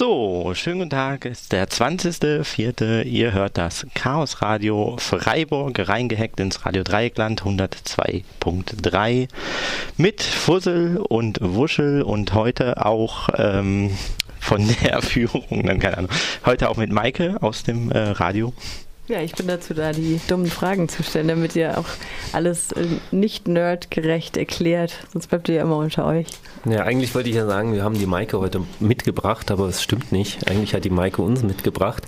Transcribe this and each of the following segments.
So, schönen guten Tag. Es ist der 20.04. Ihr hört das Chaos Radio Freiburg, reingehackt ins Radio Dreieckland 102.3 mit Fussel und Wuschel und heute auch ähm, von der Führung, dann keine Ahnung, heute auch mit Maike aus dem äh, Radio. Ja, ich bin dazu da, die dummen Fragen zu stellen, damit ihr auch alles äh, nicht nerdgerecht erklärt. Sonst bleibt ihr ja immer unter euch. Ja, eigentlich wollte ich ja sagen, wir haben die Maike heute mitgebracht, aber es stimmt nicht. Eigentlich hat die Maike uns mitgebracht.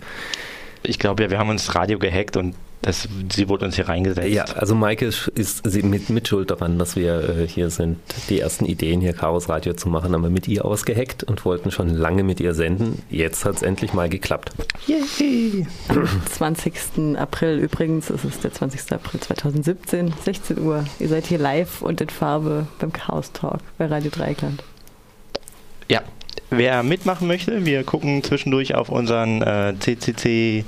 Ich glaube ja, wir haben uns Radio gehackt und das, sie wurde uns hier reingesetzt. Ja, also Maike ist, ist mit, mit Schuld daran, dass wir äh, hier sind, die ersten Ideen hier Chaos Radio zu machen, haben wir mit ihr ausgehackt und wollten schon lange mit ihr senden. Jetzt hat es endlich mal geklappt. Yay! Am 20. April übrigens, es ist der 20. April 2017, 16 Uhr. Ihr seid hier live und in Farbe beim Chaos Talk bei Radio Dreieckland. Ja, wer mitmachen möchte, wir gucken zwischendurch auf unseren äh, CCC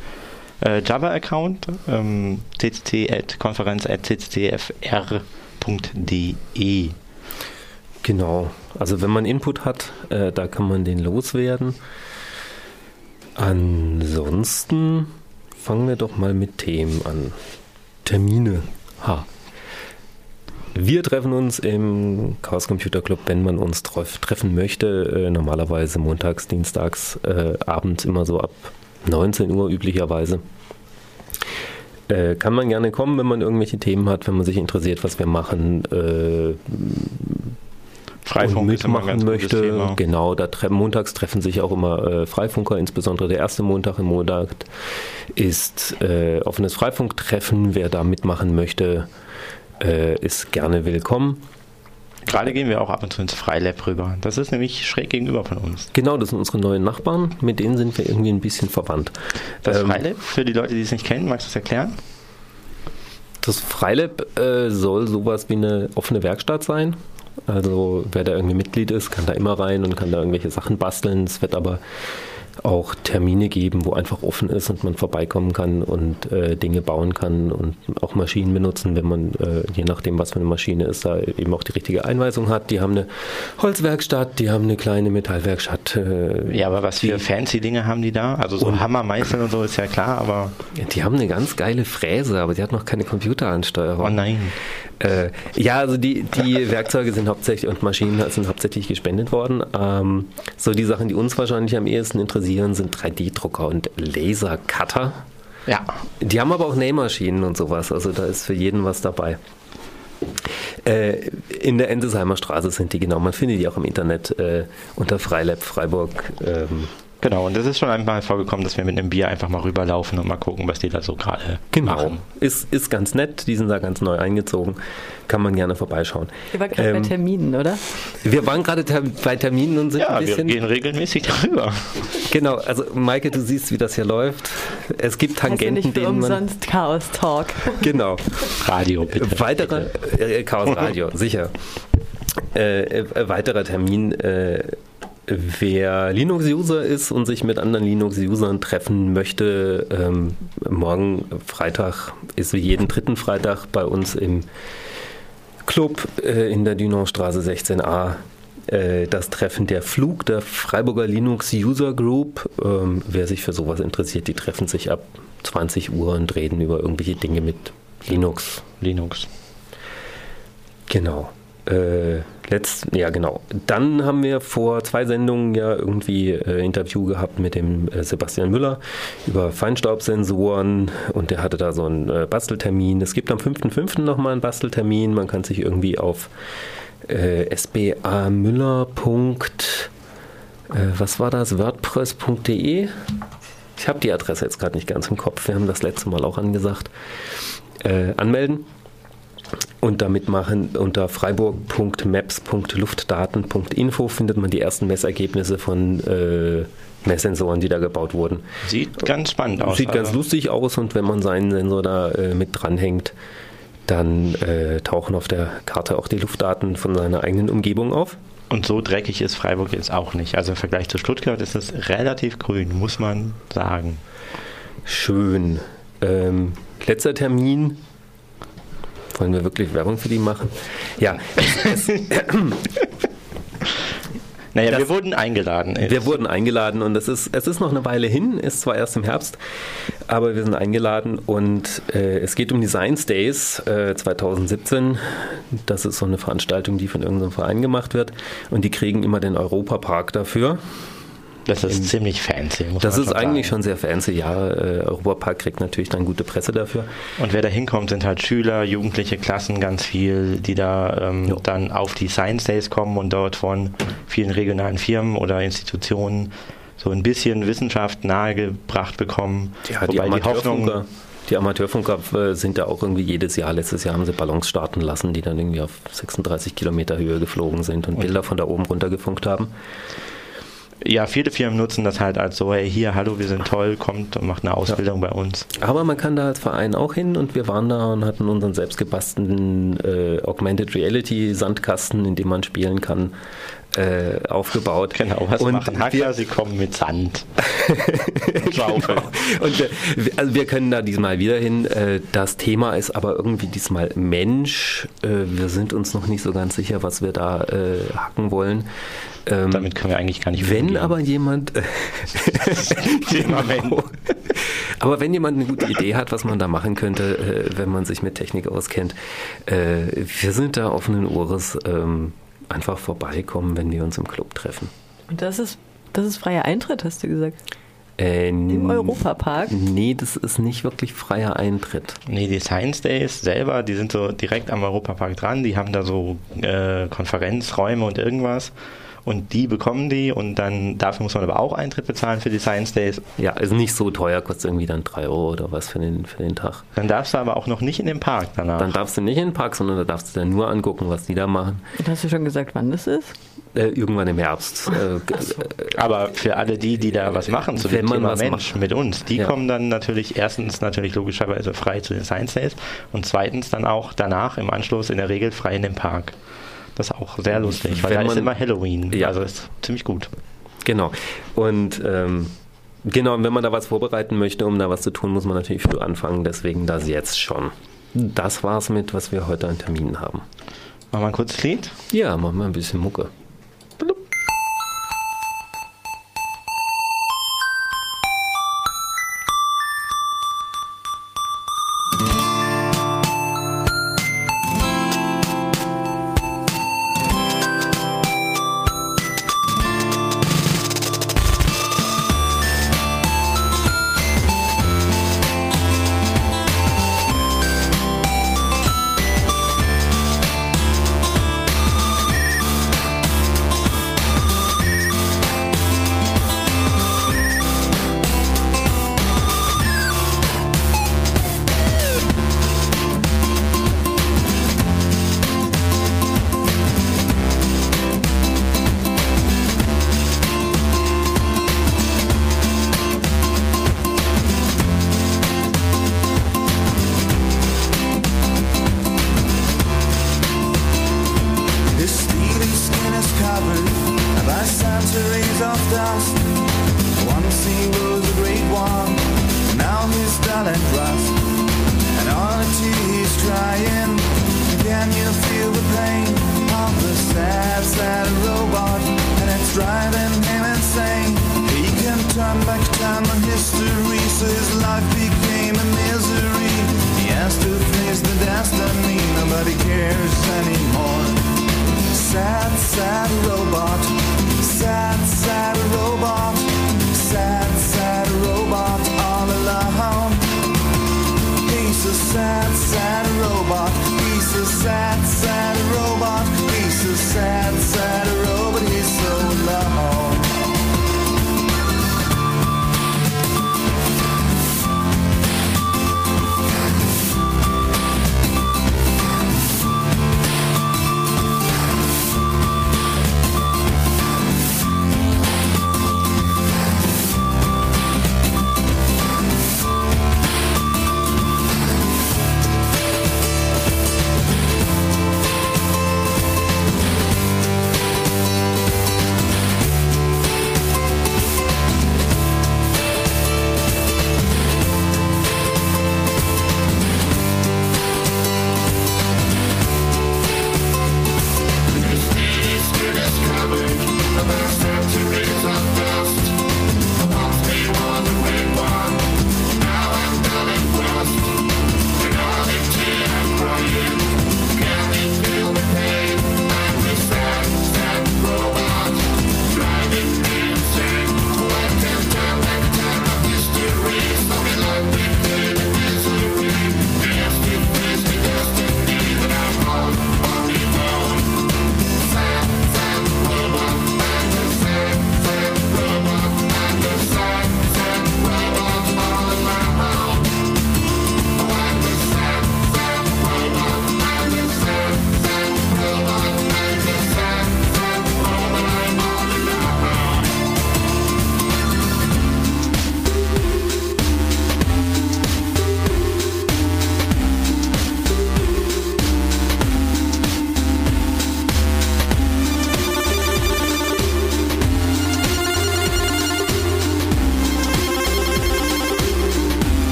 äh, Java-Account, ähm, cccf-konferenz.cccfr.de. Genau, also wenn man Input hat, äh, da kann man den loswerden. Ansonsten fangen wir doch mal mit Themen an. Termine. Ha. Wir treffen uns im Chaos Computer Club, wenn man uns treff, treffen möchte. Äh, normalerweise montags, dienstags, äh, abends immer so ab 19 Uhr üblicherweise. Äh, kann man gerne kommen, wenn man irgendwelche Themen hat, wenn man sich interessiert, was wir machen. Äh, Freifunk mitmachen möchte. Genau, da tre montags treffen sich auch immer äh, Freifunker, insbesondere der erste Montag im Monat ist äh, offenes Freifunktreffen. Wer da mitmachen möchte, äh, ist gerne willkommen. Gerade gehen wir auch ab und zu ins Freilab rüber. Das ist nämlich schräg gegenüber von uns. Genau, das sind unsere neuen Nachbarn. Mit denen sind wir irgendwie ein bisschen verwandt. Das ähm, Freilab, für die Leute, die es nicht kennen, magst du es erklären? Das Freilab äh, soll sowas wie eine offene Werkstatt sein. Also wer da irgendwie Mitglied ist, kann da immer rein und kann da irgendwelche Sachen basteln. Es wird aber auch Termine geben, wo einfach offen ist und man vorbeikommen kann und äh, Dinge bauen kann und auch Maschinen benutzen, wenn man, äh, je nachdem, was für eine Maschine ist, da eben auch die richtige Einweisung hat. Die haben eine Holzwerkstatt, die haben eine kleine Metallwerkstatt. Äh, ja, aber was für fancy Dinge haben die da? Also so Hammermeißeln und so ist ja klar, aber... Die haben eine ganz geile Fräse, aber die hat noch keine Computeransteuerung. Oh nein. Äh, ja, also die, die Werkzeuge sind hauptsächlich und Maschinen sind hauptsächlich gespendet worden. Ähm, so die Sachen, die uns wahrscheinlich am ehesten interessieren, sind 3D-Drucker und Lasercutter. Ja. Die haben aber auch Nähmaschinen und sowas, also da ist für jeden was dabei. Äh, in der Endesheimer Straße sind die genau, man findet die auch im Internet äh, unter Freilab Freiburg. Ähm, Genau, und das ist schon einmal vorgekommen, dass wir mit einem Bier einfach mal rüberlaufen und mal gucken, was die da so gerade genau. machen. Ist, ist ganz nett, die sind da ganz neu eingezogen. Kann man gerne vorbeischauen. Wir waren gerade ähm, bei Terminen, oder? Wir waren gerade ter bei Terminen und sind ja, ein bisschen. Wir gehen regelmäßig darüber. Genau, also Maike, du siehst, wie das hier läuft. Es gibt Tangenten, heißt ja denen man. Umsonst Chaos Talk. Genau. Radio, bitte. Weiterer äh, Chaos Radio, sicher. Äh, äh, weiterer Termin äh, Wer Linux-User ist und sich mit anderen Linux-Usern treffen möchte, ähm, morgen Freitag ist wie jeden dritten Freitag bei uns im Club äh, in der Dünaustraße 16a äh, das Treffen der Flug der Freiburger Linux User Group. Ähm, wer sich für sowas interessiert, die treffen sich ab 20 Uhr und reden über irgendwelche Dinge mit Linux. Linux. Genau. Äh, letzt, ja genau. Dann haben wir vor zwei Sendungen ja irgendwie äh, Interview gehabt mit dem äh, Sebastian Müller über Feinstaubsensoren und der hatte da so einen äh, Basteltermin. Es gibt am 5.5. nochmal einen Basteltermin. Man kann sich irgendwie auf äh, sbamüller. Äh, was war das? WordPress.de? Ich habe die Adresse jetzt gerade nicht ganz im Kopf. Wir haben das letzte Mal auch angesagt. Äh, anmelden und damit machen unter freiburg.maps.luftdaten.info findet man die ersten Messergebnisse von äh, Messsensoren, die da gebaut wurden. Sieht ganz spannend aus. Sieht ganz also. lustig aus und wenn man seinen Sensor da äh, mit dranhängt, dann äh, tauchen auf der Karte auch die Luftdaten von seiner eigenen Umgebung auf. Und so dreckig ist Freiburg jetzt auch nicht. Also im Vergleich zu Stuttgart ist es relativ grün, muss man sagen. Schön. Ähm, letzter Termin wollen wir wirklich Werbung für die machen? Ja. Naja, das, wir wurden eingeladen. Wir wurden eingeladen und es ist, es ist noch eine Weile hin, ist zwar erst im Herbst, aber wir sind eingeladen und äh, es geht um die Science Days äh, 2017. Das ist so eine Veranstaltung, die von irgendeinem Verein gemacht wird und die kriegen immer den Europapark dafür. Das ist ziemlich fancy. Das ist schon eigentlich schon sehr fancy, ja. Äh, Europapark kriegt natürlich dann gute Presse dafür. Und wer da hinkommt, sind halt Schüler, jugendliche Klassen ganz viel, die da ähm, dann auf die Science Days kommen und dort von vielen regionalen Firmen oder Institutionen so ein bisschen Wissenschaft nahegebracht bekommen. Ja, die, die Hoffnung. Die Amateurfunker äh, sind da auch irgendwie jedes Jahr. Letztes Jahr haben sie Ballons starten lassen, die dann irgendwie auf 36 Kilometer Höhe geflogen sind und, und Bilder von da oben runter gefunkt haben ja, viele Firmen nutzen das halt als so, hey, hier, hallo, wir sind toll, kommt und macht eine Ausbildung ja. bei uns. Aber man kann da als Verein auch hin und wir waren da und hatten unseren selbstgebastelten äh, Augmented Reality Sandkasten, in dem man spielen kann, äh, aufgebaut. Genau, was und machen Hacker? Wir, Sie kommen mit Sand. genau. Und wir, also wir können da diesmal wieder hin. Äh, das Thema ist aber irgendwie diesmal Mensch. Äh, wir sind uns noch nicht so ganz sicher, was wir da äh, hacken wollen. Ähm, Damit können wir eigentlich gar nicht Wenn umgehen. aber jemand. genau. aber wenn jemand eine gute Idee hat, was man da machen könnte, äh, wenn man sich mit Technik auskennt, äh, wir sind da offenen Ohres. Ähm, einfach vorbeikommen, wenn wir uns im Club treffen. Und das ist, das ist freier Eintritt, hast du gesagt? Äh, Im Europapark? Nee, das ist nicht wirklich freier Eintritt. Nee, die Science Days selber, die sind so direkt am Europapark dran. Die haben da so äh, Konferenzräume und irgendwas und die bekommen die und dann dafür muss man aber auch Eintritt bezahlen für die Science Days. Ja, ist nicht so teuer, kostet irgendwie dann 3 Euro oder was für den, für den Tag. Dann darfst du aber auch noch nicht in den Park danach. Dann darfst du nicht in den Park, sondern da darfst du dann nur angucken, was die da machen. Und hast du schon gesagt, wann das ist? Äh, irgendwann im Herbst. Äh, so. Aber für alle die, die da was machen zu dem Thema Mensch macht. mit uns, die ja. kommen dann natürlich erstens natürlich logischerweise frei zu den Science Days und zweitens dann auch danach im Anschluss in der Regel frei in den Park. Das ist auch sehr lustig, weil Wenn da ist immer Halloween. Ja. Also ist ziemlich gut. Genau. Und ähm, genau, wenn man da was vorbereiten möchte, um da was zu tun, muss man natürlich früh anfangen. Deswegen das jetzt schon. Das war's mit, was wir heute an Terminen haben. Machen wir ein kurzes Lied? Ja, machen wir ein bisschen Mucke. He's a sad, sad robot. He's a sad, sad robot. He's a sad, sad robot. He's so low.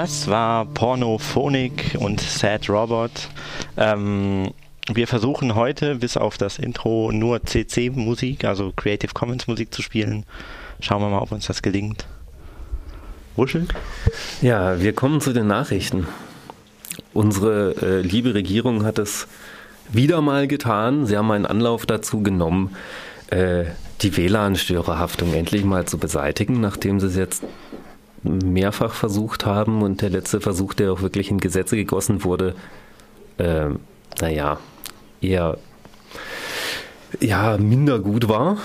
Das war Pornophonik und Sad Robot. Ähm, wir versuchen heute bis auf das Intro nur CC-Musik, also Creative Commons Musik zu spielen. Schauen wir mal, ob uns das gelingt. Wuschel? Ja, wir kommen zu den Nachrichten. Unsere äh, liebe Regierung hat es wieder mal getan. Sie haben einen Anlauf dazu genommen, äh, die WLAN-Störerhaftung endlich mal zu beseitigen, nachdem sie es jetzt mehrfach versucht haben und der letzte Versuch, der auch wirklich in Gesetze gegossen wurde, äh, naja, eher ja, minder gut war.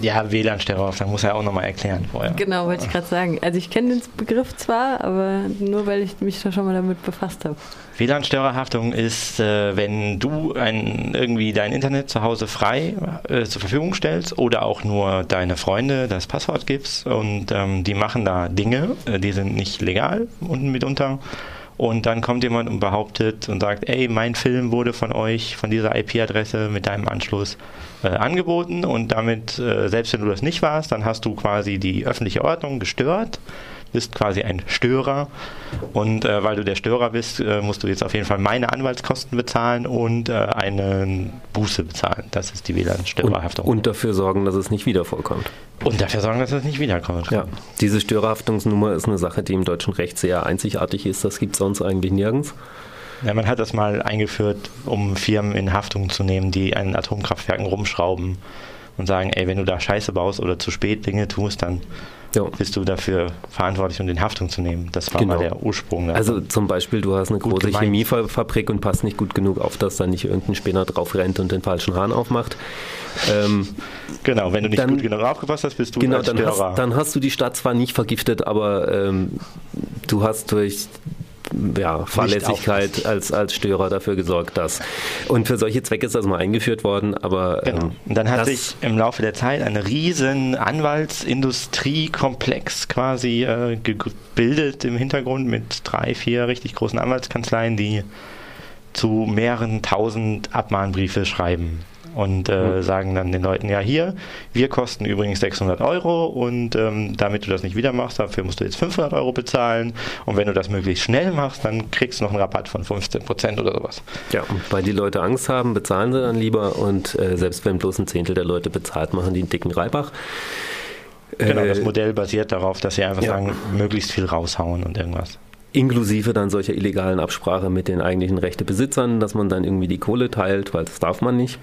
Ja, WLAN-Störerhaftung muss er auch nochmal erklären vorher. Genau, wollte ich gerade sagen. Also ich kenne den Begriff zwar, aber nur weil ich mich da schon mal damit befasst habe. WLAN-Störerhaftung ist, äh, wenn du ein, irgendwie dein Internet zu Hause frei äh, zur Verfügung stellst oder auch nur deine Freunde das Passwort gibst und ähm, die machen da Dinge, äh, die sind nicht legal und mitunter. Und dann kommt jemand und behauptet und sagt, ey, mein Film wurde von euch, von dieser IP-Adresse mit deinem Anschluss äh, angeboten. Und damit, äh, selbst wenn du das nicht warst, dann hast du quasi die öffentliche Ordnung gestört bist quasi ein Störer. Und äh, weil du der Störer bist, äh, musst du jetzt auf jeden Fall meine Anwaltskosten bezahlen und äh, eine Buße bezahlen. Das ist die WLAN-Störerhaftung. Und, und, dafür sorgen, dass es nicht wieder vorkommt. Und dafür sorgen, dass es nicht wiederkommt. Ja, diese Störerhaftungsnummer ist eine Sache, die im deutschen Recht sehr einzigartig ist. Das gibt es sonst eigentlich nirgends. Ja, man hat das mal eingeführt, um Firmen in Haftung zu nehmen, die an Atomkraftwerken rumschrauben und sagen, ey, wenn du da Scheiße baust oder zu spät Dinge tust, dann ja. bist du dafür verantwortlich, um den Haftung zu nehmen. Das war genau. mal der Ursprung. Also zum Beispiel, du hast eine große gemeint. Chemiefabrik und passt nicht gut genug auf, dass da nicht irgendein Spinner drauf rennt und den falschen Hahn aufmacht. Ähm, genau, wenn du nicht dann, gut genug aufgepasst hast, bist du genau, dann hast, dann hast du die Stadt zwar nicht vergiftet, aber ähm, du hast durch ja, Fahrlässigkeit als, als Störer dafür gesorgt, dass. Und für solche Zwecke ist das mal eingeführt worden, aber. Genau. Ähm, und dann hat sich im Laufe der Zeit ein riesen Anwaltsindustriekomplex quasi äh, gebildet im Hintergrund mit drei, vier richtig großen Anwaltskanzleien, die zu mehreren tausend Abmahnbriefe schreiben und äh, mhm. sagen dann den Leuten, ja hier, wir kosten übrigens 600 Euro und ähm, damit du das nicht wieder machst, dafür musst du jetzt 500 Euro bezahlen und wenn du das möglichst schnell machst, dann kriegst du noch einen Rabatt von 15 Prozent oder sowas. Ja, und weil die Leute Angst haben, bezahlen sie dann lieber und äh, selbst wenn bloß ein Zehntel der Leute bezahlt, machen die einen dicken Reibach. Genau, das äh, Modell basiert darauf, dass sie einfach ja. sagen, möglichst viel raushauen und irgendwas. Inklusive dann solcher illegalen Absprache mit den eigentlichen Rechtebesitzern, dass man dann irgendwie die Kohle teilt, weil das darf man nicht.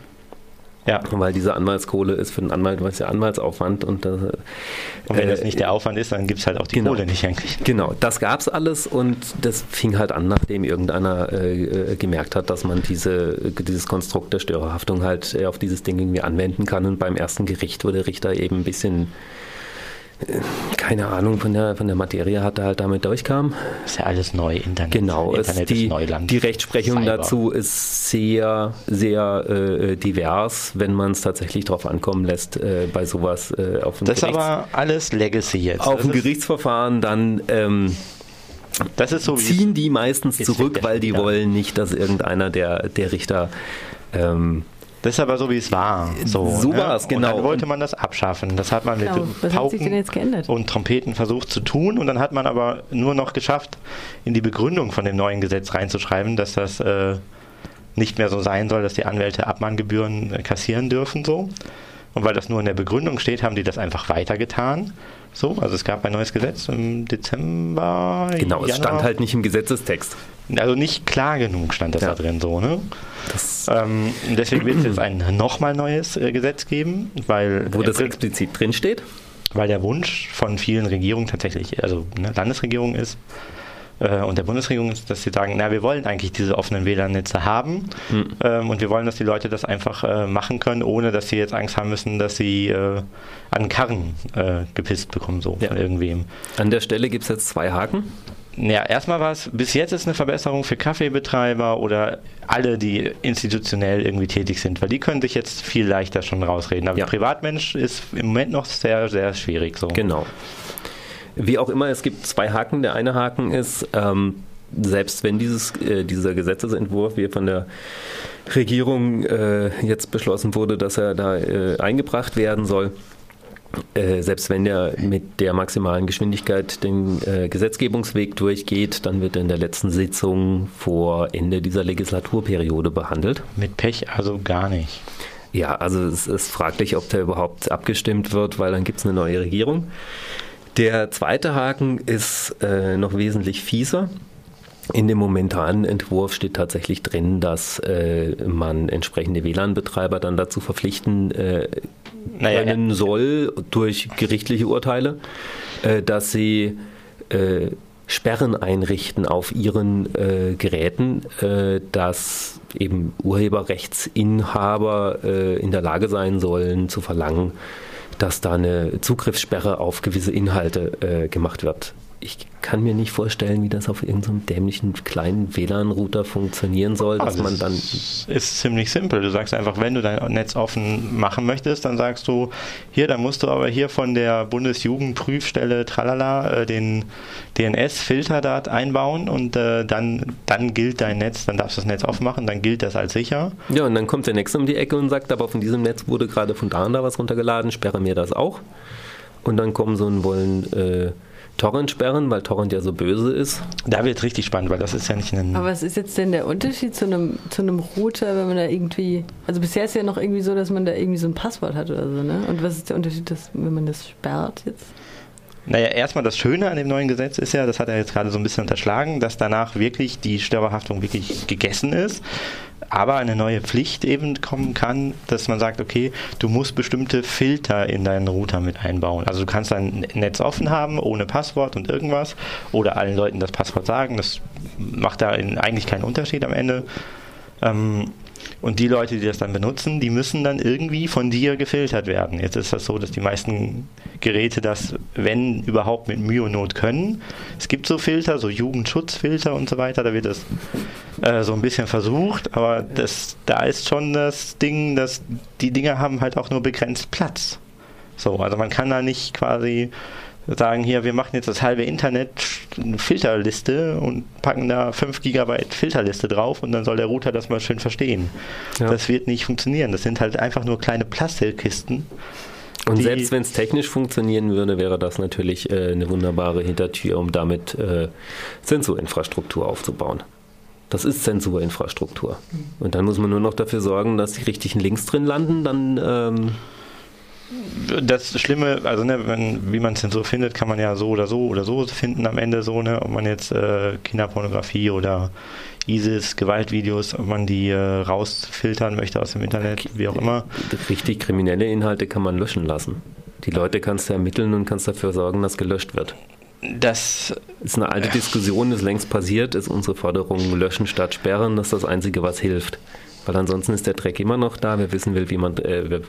Ja. Weil diese Anwaltskohle ist für den Anwalt, was ja Anwaltsaufwand und, das, und wenn äh, das nicht der Aufwand ist, dann gibt es halt auch die genau, Kohle nicht eigentlich. Genau, das gab es alles und das fing halt an, nachdem irgendeiner äh, äh, gemerkt hat, dass man diese, dieses Konstrukt der Störerhaftung halt auf dieses Ding irgendwie anwenden kann und beim ersten Gericht, der Richter eben ein bisschen keine Ahnung von der, von der Materie hatte, halt damit durchkam. Ist ja alles neu, Internet. Genau, Internet die, ist Neuland. Die Rechtsprechung Cyber. dazu ist sehr, sehr äh, divers, wenn man es tatsächlich darauf ankommen lässt, äh, bei sowas äh, auf dem Das ist aber alles Legacy jetzt. Auf dem Gerichtsverfahren dann. Ähm, das ist so ziehen die meistens zurück, weil die wollen nicht, dass irgendeiner der, der Richter ähm, Das ist aber so, wie es war. So, So ne? war's, genau. Und dann wollte man das abschaffen. Das hat man mit Genau. Was sich denn Pauken jetzt geändert? und Trompeten versucht zu tun. Und dann hat man aber nur noch geschafft, in die Begründung von dem neuen Gesetz reinzuschreiben, dass das äh, nicht mehr so sein soll, dass die Anwälte Abmahngebühren äh, kassieren dürfen. So. Und weil das nur in der Begründung steht, haben die das einfach weitergetan. So, also es gab ein neues Gesetz im Dezember. Genau, es Januar. stand halt nicht im Gesetzestext. Also nicht klar genug stand das Ja. da drin so, ne? Ähm, deswegen wird es jetzt ein nochmal neues äh, Gesetz geben, weil, wo das äh, explizit drin steht. weil der Wunsch von vielen Regierungen tatsächlich, also ne, Landesregierung ist äh, und der Bundesregierung ist, dass sie sagen, na, wir wollen eigentlich diese offenen WLAN-Netze haben Hm. ähm, und wir wollen, dass die Leute das einfach äh, machen können, ohne dass sie jetzt Angst haben müssen, dass sie äh, an Karren äh, gepisst bekommen, so Ja. von irgendwem. An der Stelle gibt es jetzt zwei Haken. Ja, erstmal war es, bis jetzt ist eine Verbesserung für Kaffeebetreiber oder alle, die institutionell irgendwie tätig sind, weil die können sich jetzt viel leichter schon rausreden. Aber Ja. Privatmensch ist im Moment noch sehr, sehr schwierig so. Genau. Wie auch immer, es gibt zwei Haken. Der eine Haken ist, ähm, selbst wenn dieses, äh, dieser Gesetzesentwurf wie von der Regierung äh, jetzt beschlossen wurde, dass er da äh, eingebracht werden soll, äh, selbst wenn der mit der maximalen Geschwindigkeit den äh, Gesetzgebungsweg durchgeht, dann wird er in der letzten Sitzung vor Ende dieser Legislaturperiode behandelt. Mit Pech also gar nicht. Ja, also es ist fraglich, ob der überhaupt abgestimmt wird, weil dann gibt es eine neue Regierung. Der zweite Haken ist äh, noch wesentlich fieser. In dem momentanen Entwurf steht tatsächlich drin, dass äh, man entsprechende WLAN-Betreiber dann dazu verpflichten äh, Naja, können soll durch gerichtliche Urteile, äh, dass sie äh, Sperren einrichten auf ihren äh, Geräten, äh, dass eben Urheberrechtsinhaber äh, in der Lage sein sollen zu verlangen, dass da eine Zugriffssperre auf gewisse Inhalte äh, gemacht wird. Ich kann mir nicht vorstellen, wie das auf irgendeinem dämlichen kleinen WLAN-Router funktionieren soll, dass Also man dann ist ziemlich simpel. Du sagst einfach, wenn du dein Netz offen machen möchtest, dann sagst du, hier, dann musst du aber hier von der Bundesjugendprüfstelle tralala äh, den DNS-Filter da einbauen und äh, dann, dann gilt dein Netz, dann darfst du das Netz aufmachen, dann gilt das als sicher. Ja, und dann kommt der Nächste um die Ecke und sagt, aber von diesem Netz wurde gerade von da und da was runtergeladen, sperre mir das auch. Und dann kommen so und wollen äh, Torrent sperren, weil Torrent ja so böse ist. Da wird es richtig spannend, weil das ist ja nicht ein. Aber was ist jetzt denn der Unterschied zu einem, zu einem Router, wenn man da irgendwie. Also bisher ist ja noch irgendwie so, dass man da irgendwie so ein Passwort hat oder so, ne? Und was ist der Unterschied, dass, wenn man das sperrt jetzt? Naja, erstmal das Schöne an dem neuen Gesetz ist ja, das hat er jetzt gerade so ein bisschen unterschlagen, dass danach wirklich die Störerhaftung wirklich gegessen ist, aber eine neue Pflicht eben kommen kann, dass man sagt, okay, du musst bestimmte Filter in deinen Router mit einbauen. Also du kannst dein Netz offen haben, ohne Passwort und irgendwas, oder allen Leuten das Passwort sagen, das macht da eigentlich keinen Unterschied am Ende. Ähm, und die Leute, die das dann benutzen, die müssen dann irgendwie von dir gefiltert werden. Jetzt ist das so, dass die meisten Geräte das, wenn überhaupt, mit Mühe und Not können. Es gibt so Filter, so Jugendschutzfilter und so weiter, da wird das äh, so ein bisschen versucht, aber das, da ist schon das Ding, dass die Dinger haben halt auch nur begrenzt Platz. So, also man kann da nicht quasi sagen, hier, wir machen jetzt das halbe Internet eine Filterliste und packen da 5 Gigabyte Filterliste drauf und dann soll der Router das mal schön verstehen. Ja. Das wird nicht funktionieren. Das sind halt einfach nur kleine Plastikkisten. Und selbst wenn es technisch funktionieren würde, wäre das natürlich äh, eine wunderbare Hintertür, um damit äh, Sensorinfrastruktur aufzubauen. Das ist Sensorinfrastruktur. Und dann muss man nur noch dafür sorgen, dass die richtigen Links drin landen. Dann ähm, Das Schlimme, also ne, wenn, wie man es denn so findet, kann man ja so oder so oder so finden am Ende so, ne, ob man jetzt äh, Kinderpornografie oder ISIS, Gewaltvideos, ob man die äh, rausfiltern möchte aus dem Internet, wie auch immer. richtig kriminelle Inhalte kann man löschen lassen. Die Leute kannst du ermitteln und kannst dafür sorgen, dass gelöscht wird. Das Ist eine alte Diskussion, ist längst passiert, ist unsere Forderung löschen statt sperren, das ist das Einzige, was hilft. Weil ansonsten ist der Dreck immer noch da, wer wissen will, wie man äh,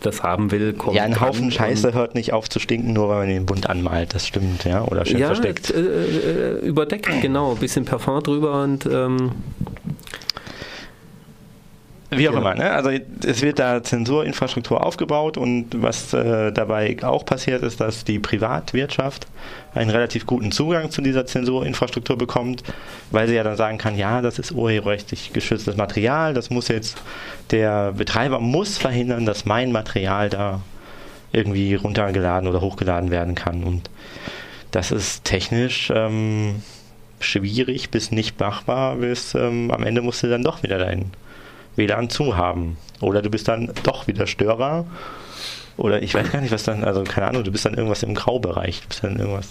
das haben will, kommt ja, ein Haufen Scheiße hört nicht auf zu stinken, nur weil man den bunt anmalt. Das stimmt, ja, oder schön ja, versteckt. Äh, äh, überdeckt, genau. Bisschen Parfum drüber und ähm, Wie auch Genau. immer, ne? Also es wird da Zensurinfrastruktur aufgebaut und was äh, dabei auch passiert ist, dass die Privatwirtschaft einen relativ guten Zugang zu dieser Zensurinfrastruktur bekommt, weil sie ja dann sagen kann, ja, das ist urheberrechtlich geschütztes Material, das muss jetzt, der Betreiber muss verhindern, dass mein Material da irgendwie runtergeladen oder hochgeladen werden kann. Und das ist technisch ähm, schwierig bis nicht machbar, bis ähm, am Ende musst du dann doch wieder dein WLAN zu haben. Oder du bist dann doch wieder Störer. Oder ich weiß gar nicht, was dann, also keine Ahnung, du bist dann irgendwas im Graubereich. Du bist dann irgendwas,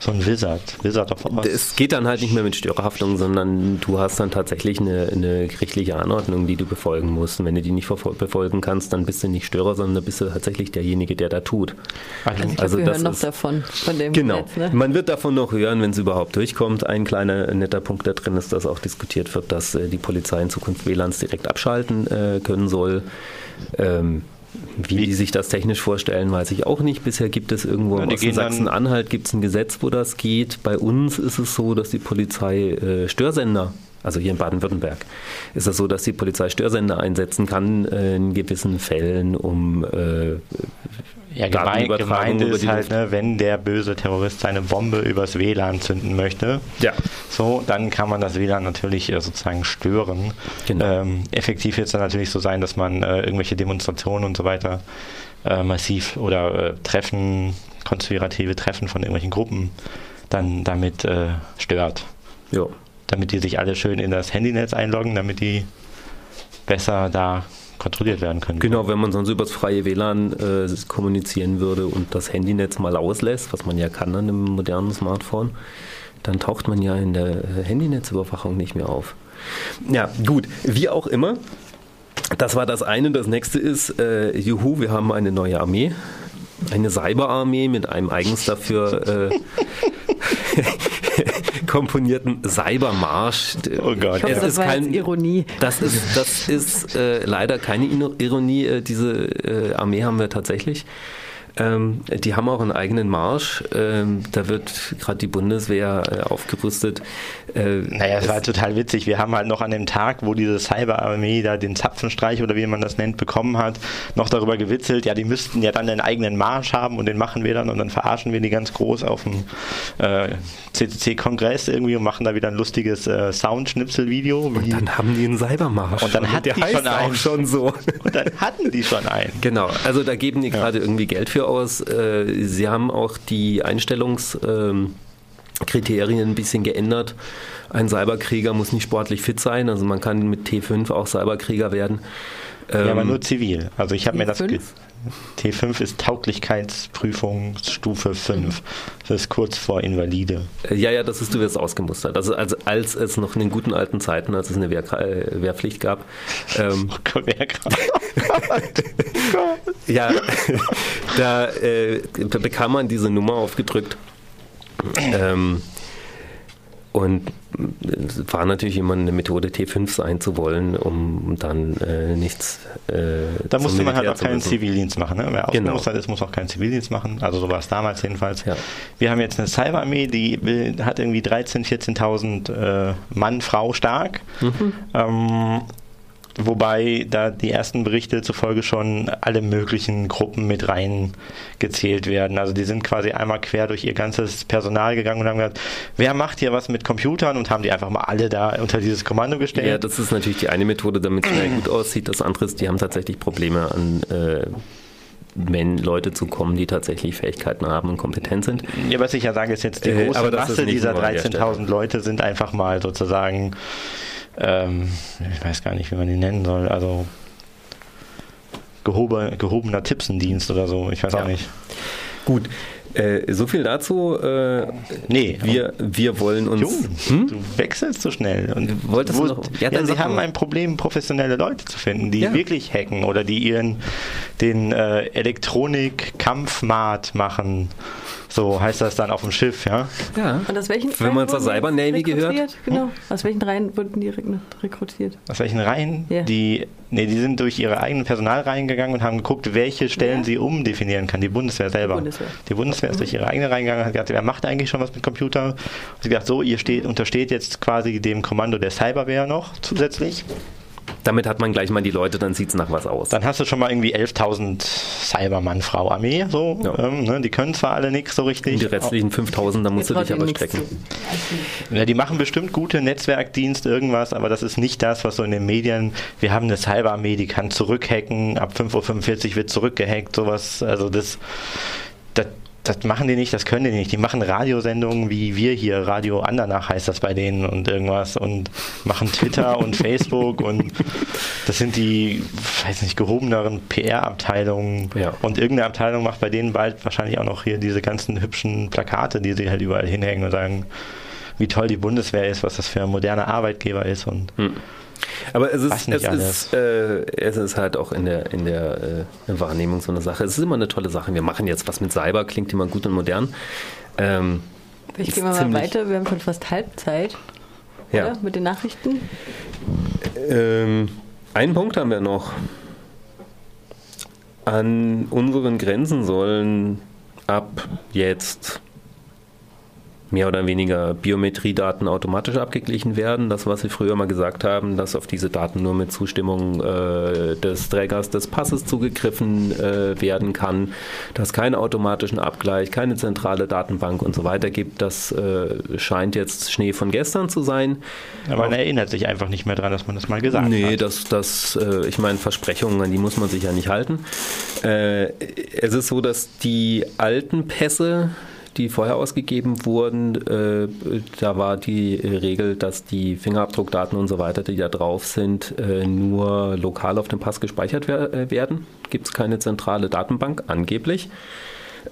so ein Wizard. Wizard of Oz. Es geht dann halt nicht mehr mit Störerhaftung, sondern du hast dann tatsächlich eine, eine gerichtliche Anordnung, die du befolgen musst. Und wenn du die nicht befolgen kannst, dann bist du nicht Störer, sondern dann bist du tatsächlich derjenige, der da tut. Also, Also ich Also wir das hören noch ist- davon, von dem Genau. Gesetz, ne? Man wird davon noch hören, wenn es überhaupt durchkommt. Ein kleiner netter Punkt da drin ist, dass auch diskutiert wird, dass äh, die Polizei in Zukunft WLANs direkt abschalten äh, können soll. Ähm, wie, Wie- die sich das technisch vorstellen, weiß ich auch nicht. Bisher gibt es irgendwo Ja, dann- Sachsen-Anhalt gibt es ein Gesetz, wo das geht. Bei uns ist es so, dass die Polizei äh, Störsender, also hier in Baden-Württemberg, ist es so, dass die Polizei Störsender einsetzen kann in gewissen Fällen, um äh, ja, gemeint, gemeint ist halt, ne, wenn der böse Terrorist seine Bombe übers WLAN zünden möchte, ja. So, dann kann man das WLAN natürlich äh, sozusagen stören. Genau. Ähm, effektiv wird es dann natürlich so sein, dass man äh, irgendwelche Demonstrationen und so weiter äh, massiv oder äh, Treffen, konspirative Treffen von irgendwelchen Gruppen dann damit äh, stört. Ja. Damit die sich alle schön in das Handynetz einloggen, damit die besser da kontrolliert werden können. Genau, wenn man sonst übers freie WLAN äh, kommunizieren würde und das Handynetz mal auslässt, was man ja kann an einem modernen Smartphone, dann taucht man ja in der äh, Handynetzüberwachung nicht mehr auf. Ja, gut, wie auch immer. Das war das eine. Das nächste ist, äh, juhu, wir haben eine neue Armee. Eine Cyberarmee mit einem eigens dafür äh, komponierten Cybermarsch. Oh Gott. Ich hoffe, Es das ist war kein- jetzt Ironie. Das ist, das ist äh, leider keine Ironie. Äh, diese äh, Armee haben wir tatsächlich. Ähm, die haben auch einen eigenen Marsch. Ähm, da wird gerade die Bundeswehr äh, aufgerüstet. Äh, Naja, es war total witzig. Wir haben halt noch an dem Tag, wo diese Cyberarmee da den Zapfenstreich oder wie man das nennt, bekommen hat, noch darüber gewitzelt, ja, die müssten ja dann einen eigenen Marsch haben und den machen wir dann und dann verarschen wir die ganz groß auf dem äh, CCC-Kongress irgendwie und machen da wieder ein lustiges äh, Soundschnipsel-Video. wie- dann haben die einen Cybermarsch. Und dann hat der die schon einen. schon so. Und dann hatten die schon einen. Genau, also da geben die gerade irgendwie Geld für aus. Äh, Sie haben auch die Einstellungskriterien ein bisschen geändert. Ein Cyberkrieger muss nicht sportlich fit sein, also man kann mit T5 auch Cyberkrieger werden. Ja, aber Ähm, nur zivil. Also ich habe mir das... ge- T5? T5 ist Tauglichkeitsprüfungsstufe 5. Das ist kurz vor Invalide. Ja, ja, das ist, du wirst ausgemustert. Also, also als es noch in den guten alten Zeiten, als es eine Wehr, äh, Wehrpflicht gab, ähm, Oh wer gerade- ja, da äh, da bekam man diese Nummer aufgedrückt. Ähm, und war natürlich immer eine Methode, T5 sein zu wollen, um dann äh, nichts. Äh, Da musste man halt auch keinen. Zivildienst machen. Ne? Wer Genau. ausgemustert ist, muss auch keinen Zivildienst machen. Also so war es damals jedenfalls. Ja. Wir haben jetzt eine Cyberarmee, die will, hat irgendwie 13.000, 14.000 äh, Mann, Frau stark. Mhm. Ähm, wobei da die ersten Berichte zufolge schon alle möglichen Gruppen mit reingezählt werden. Also die sind quasi einmal quer durch ihr ganzes Personal gegangen und haben gesagt, wer macht hier was mit Computern und haben die einfach mal alle da unter dieses Kommando gestellt. Ja, das ist natürlich die eine Methode, damit es gut aussieht. Das andere ist, die haben tatsächlich Probleme an. Äh, wenn Leute zu kommen, die tatsächlich Fähigkeiten haben und kompetent sind. Ja, was ich ja sage, ist jetzt die Äh, große ist Masse dieser nur an der 13.000 Leute sind einfach mal sozusagen, ähm, ich weiß gar nicht, wie man die nennen soll, also gehobe, gehobener Tippsendienst oder so, ich weiß Ja. auch nicht. Gut, äh, so viel dazu. Äh, Nee, wir, wir wollen uns. Jung, du wechselst so schnell. Und Wolltest du wo- noch- ja, Ja, sie haben ein Problem, professionelle Leute zu finden, die Ja. wirklich hacken oder die ihren den äh, Elektronik-Kampfmat machen. So heißt das dann auf dem Schiff, ja? Ja. Und aus welchen Wenn man Reihen zur wurden die Cyber Navy gehört? rekrutiert? Genau. Aus welchen Reihen wurden die rek- rekrutiert? Aus welchen Reihen? Ja. Die, nee, die sind durch ihre eigenen Personalreihen gegangen und haben geguckt, welche Stellen Ja. sie umdefinieren kann. Die Bundeswehr selber. Die Bundeswehr. Die Bundeswehr ist durch ihre eigene Reihen gegangen und hat gesagt, wer macht eigentlich schon was mit Computer? Und sie hat gesagt, so, ihr steht, untersteht jetzt quasi dem Kommando der Cyberwehr noch zusätzlich. Damit hat man gleich mal die Leute, dann sieht es nach was aus. Dann hast du schon mal irgendwie 11.000 Cybermann-Frau-Armee. So, Ja. ähm, ne, die können zwar alle nichts so richtig. Und die restlichen 5000, da musst du dich aber strecken. Ja, die machen bestimmt gute Netzwerkdienste, irgendwas, aber das ist nicht das, was so in den Medien. Wir haben eine Cyberarmee, die kann zurückhacken, ab 5.45 Uhr wird zurückgehackt, sowas. Also das, das, machen die nicht, das können die nicht. Die machen Radiosendungen wie wir hier, Radio Andernach heißt das bei denen und irgendwas und machen Twitter und Facebook und das sind die, weiß nicht, gehobeneren PR-Abteilungen. Ja. Und irgendeine Abteilung macht bei denen bald wahrscheinlich auch noch hier diese ganzen hübschen Plakate, die sie halt überall hinhängen und sagen, wie toll die Bundeswehr ist, was das für ein moderner Arbeitgeber ist und Aber es ist, es, ist, äh, es ist halt auch in der, in der äh, Wahrnehmung so eine Sache. Es ist immer eine tolle Sache. Wir machen jetzt was mit Cyber, klingt immer gut und modern. Ähm, gehen wir mal weiter. Wir haben schon fast Halbzeit ja. oder? mit den Nachrichten. Ähm, einen Punkt haben wir noch. An unseren Grenzen sollen ab jetzt mehr oder weniger Biometriedaten automatisch abgeglichen werden. Das, was Sie früher mal gesagt haben, dass auf diese Daten nur mit Zustimmung äh, des Trägers des Passes zugegriffen äh, werden kann, dass keinen automatischen Abgleich, keine zentrale Datenbank und so weiter gibt, das äh, scheint jetzt Schnee von gestern zu sein. aber man erinnert sich einfach nicht mehr dran, dass man das mal gesagt Nee, hat. das, das, äh, ich meine, Versprechungen, an die muss man sich ja nicht halten. Äh, es ist so, dass die alten Pässe, die vorher ausgegeben wurden, äh, da war die Regel, dass die Fingerabdruckdaten und so weiter, die da drauf sind, äh, nur lokal auf dem Pass gespeichert äh, werden. Gibt es keine zentrale Datenbank, angeblich.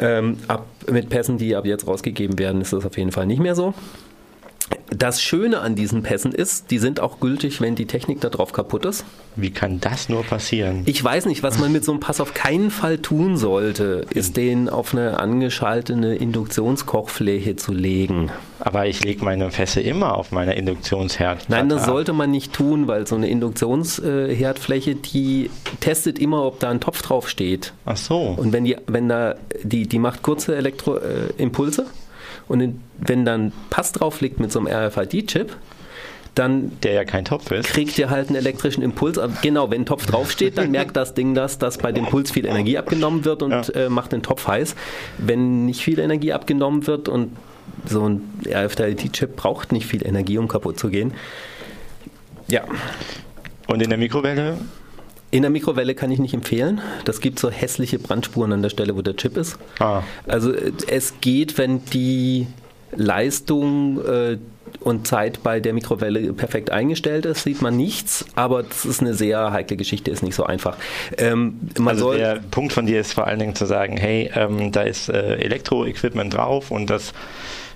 Ähm, ab, mit Pässen, die ab jetzt rausgegeben werden, ist das auf jeden Fall nicht mehr so. Das Schöne an diesen Pässen ist, die sind auch gültig, wenn die Technik da drauf kaputt ist. Wie kann das nur passieren? Ich weiß nicht, was man mit so einem Pass auf keinen Fall tun sollte, ist den auf eine angeschaltete Induktionskochfläche zu legen. Aber ich lege meine Fässer immer auf meiner Induktionsherd. Nein, das sollte man nicht tun, weil so eine Induktionsherdfläche, die testet immer, ob da ein Topf drauf steht. Ach so. Und wenn die, wenn da, die, die macht kurze Elektroimpulse äh. Und wenn dann Pass drauf liegt mit so einem RFID-Chip, dann Der ja kein Topf ist. kriegt ihr halt einen elektrischen Impuls. Genau, wenn ein Topf draufsteht, dann merkt das Ding das, dass bei dem Puls viel Energie abgenommen wird und Ja. äh, macht den Topf heiß. Wenn nicht viel Energie abgenommen wird und so ein RFID-Chip braucht nicht viel Energie, um kaputt zu gehen. Ja, Und in der Mikrowelle? In der Mikrowelle kann ich nicht empfehlen. Das gibt so hässliche Brandspuren an der Stelle, wo der Chip ist. Ah, Also es geht, wenn die Leistung äh, und Zeit bei der Mikrowelle perfekt eingestellt ist, sieht man nichts, aber das ist eine sehr heikle Geschichte, ist nicht so einfach. Ähm, also der Punkt von dir ist vor allen Dingen zu sagen, hey, ähm, da ist äh, Elektro-Equipment drauf und das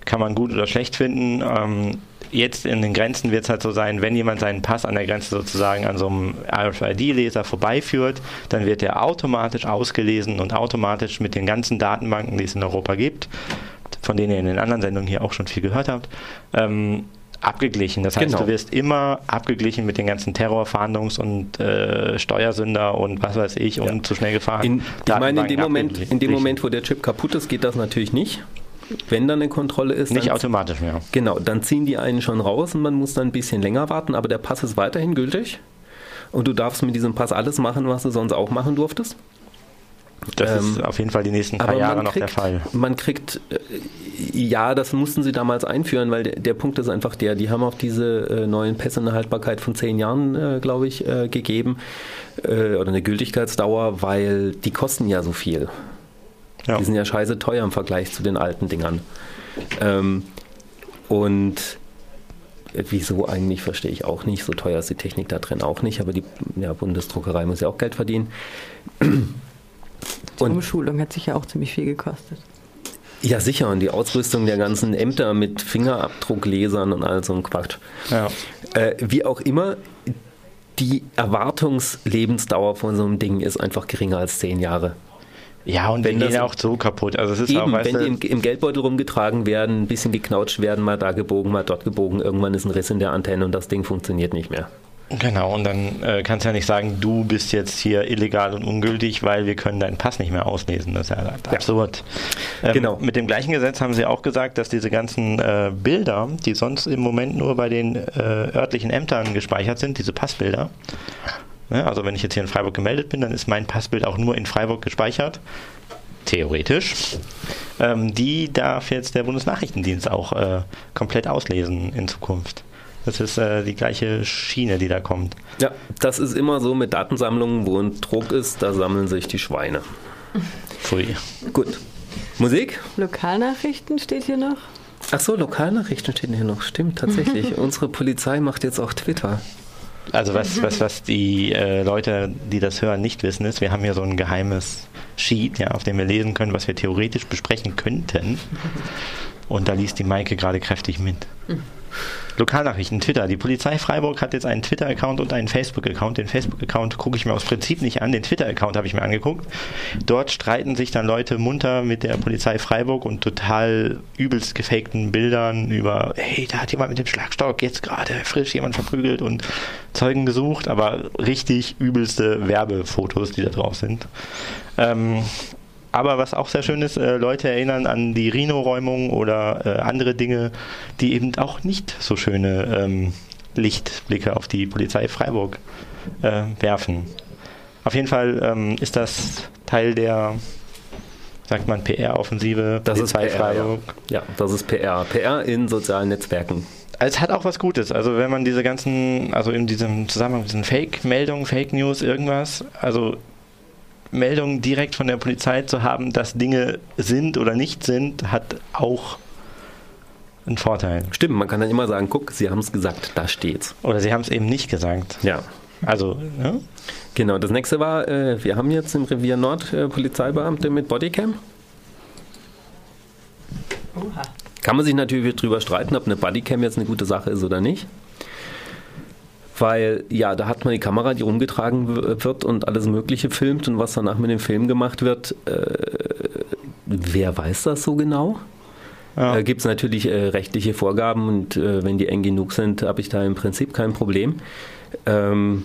kann man gut oder schlecht finden. Ähm, jetzt in den Grenzen wird es halt so sein, wenn jemand seinen Pass an der Grenze sozusagen an so einem RFID-Leser vorbeiführt, dann wird er automatisch ausgelesen und automatisch mit den ganzen Datenbanken, die es in Europa gibt, von denen ihr in den anderen Sendungen hier auch schon viel gehört habt, ähm, abgeglichen. Das heißt, Genau. du wirst immer abgeglichen mit den ganzen Terrorfahndungs- und äh, Steuersünder und was weiß ich und zu schnell gefahren. in, ich meine, in dem, Moment, in dem. Moment, wo der Chip kaputt ist, geht das natürlich nicht. Wenn dann eine Kontrolle ist, Nicht automatisch mehr. genau, dann ziehen die einen schon raus und man muss dann ein bisschen länger warten, aber der Pass ist weiterhin gültig. Und du darfst mit diesem Pass alles machen, was du sonst auch machen durftest. Das Ähm, ist auf jeden Fall die nächsten paar Jahre noch kriegt, der Fall. Man kriegt, äh, ja, das mussten sie damals einführen, weil der, der Punkt ist einfach der, die haben auf diese äh, neuen Pässe eine Haltbarkeit von zehn Jahren, äh, glaube ich, äh, gegeben äh, oder eine Gültigkeitsdauer, weil die kosten ja so viel. Ja. Die sind ja scheiße teuer im Vergleich zu den alten Dingern. Ähm, und äh, wieso eigentlich, verstehe ich auch nicht. So teuer ist die Technik da drin auch nicht, aber die ja, Bundesdruckerei muss ja auch Geld verdienen. Die Und- Umschulung hat sich ja auch ziemlich viel gekostet. Ja, sicher. Und die Ausrüstung der ganzen Ämter mit Fingerabdrucklesern und all so ein Quatsch. Ja. Äh, wie auch immer, die Erwartungslebensdauer von so einem Ding ist einfach geringer als zehn Jahre. Ja, und Wenn die gehen auch so kaputt. Also es ist auch, Eben, weißt wenn die im, im Geldbeutel rumgetragen werden, ein bisschen geknautscht werden, mal da gebogen, mal dort gebogen, irgendwann ist ein Riss in der Antenne und das Ding funktioniert nicht mehr. Genau, und dann äh, kannst du ja nicht sagen, du bist jetzt hier illegal und ungültig, weil wir können deinen Pass nicht mehr auslesen. Das ist ja, absurd. Ähm, Genau. Mit dem gleichen Gesetz haben sie auch gesagt, dass diese ganzen äh, Bilder, die sonst im Moment nur bei den äh, örtlichen Ämtern gespeichert sind, diese Passbilder, also wenn ich jetzt hier in Freiburg gemeldet bin, dann ist mein Passbild auch nur in Freiburg gespeichert. Theoretisch. Ähm, die darf jetzt der Bundesnachrichtendienst auch äh, komplett auslesen in Zukunft. Das ist äh, die gleiche Schiene, die da kommt. Ja, das ist immer so mit Datensammlungen, wo ein Druck ist, da sammeln sich die Schweine. Pfui. Gut. Musik? Lokalnachrichten steht hier noch. Ach so, Lokalnachrichten stehen hier noch. Stimmt, tatsächlich. Unsere Polizei macht jetzt auch Twitter. Also was, was, was die äh, Leute, die das hören, nicht wissen, ist, wir haben hier so ein geheimes Sheet, ja, auf dem wir lesen können, was wir theoretisch besprechen könnten. Und da liest die Maike gerade kräftig mit. Lokalnachrichten, Twitter. Die Polizei Freiburg hat jetzt einen Twitter-Account und einen Facebook-Account. Den Facebook-Account gucke ich mir aus Prinzip nicht an, den Twitter-Account habe ich mir angeguckt. Dort streiten sich dann Leute munter mit der Polizei Freiburg und total übelst gefakten Bildern über, hey, da hat jemand mit dem Schlagstock jetzt gerade frisch jemand verprügelt und Zeugen gesucht, aber richtig übelste Werbefotos, die da drauf sind. Ähm, aber was auch sehr schön ist, äh, Leute erinnern an die Rhino-Räumung oder äh, andere Dinge, die eben auch nicht so schöne ähm, Lichtblicke auf die Polizei Freiburg äh, werfen. Auf jeden Fall ähm, ist das Teil der, sagt man, PR-Offensive Das ist Polizei PR. Ja. Freiburg. ja, das ist PR. PR in sozialen Netzwerken. Es hat auch was Gutes. Also wenn man diese ganzen, also in diesem Zusammenhang mit diesen Fake-Meldungen, Fake News, irgendwas, also Meldungen direkt von der Polizei zu haben, dass Dinge sind oder nicht sind, hat auch einen Vorteil. Stimmt, man kann dann immer sagen, guck, sie haben es gesagt, da steht's. Oder sie haben es eben nicht gesagt. Ja. Also, ne? Genau, das nächste war, äh, wir haben jetzt im Revier Nord äh, Polizeibeamte mit Bodycam. Kann man sich natürlich drüber streiten, ob eine Bodycam jetzt eine gute Sache ist oder nicht. Weil, ja, da hat man die Kamera, die rumgetragen wird und alles Mögliche filmt und was danach mit dem Film gemacht wird, äh, wer weiß das so genau? Ja. Äh, Gibt es natürlich äh, rechtliche Vorgaben und äh, wenn die eng genug sind, habe ich da im Prinzip kein Problem. Ähm,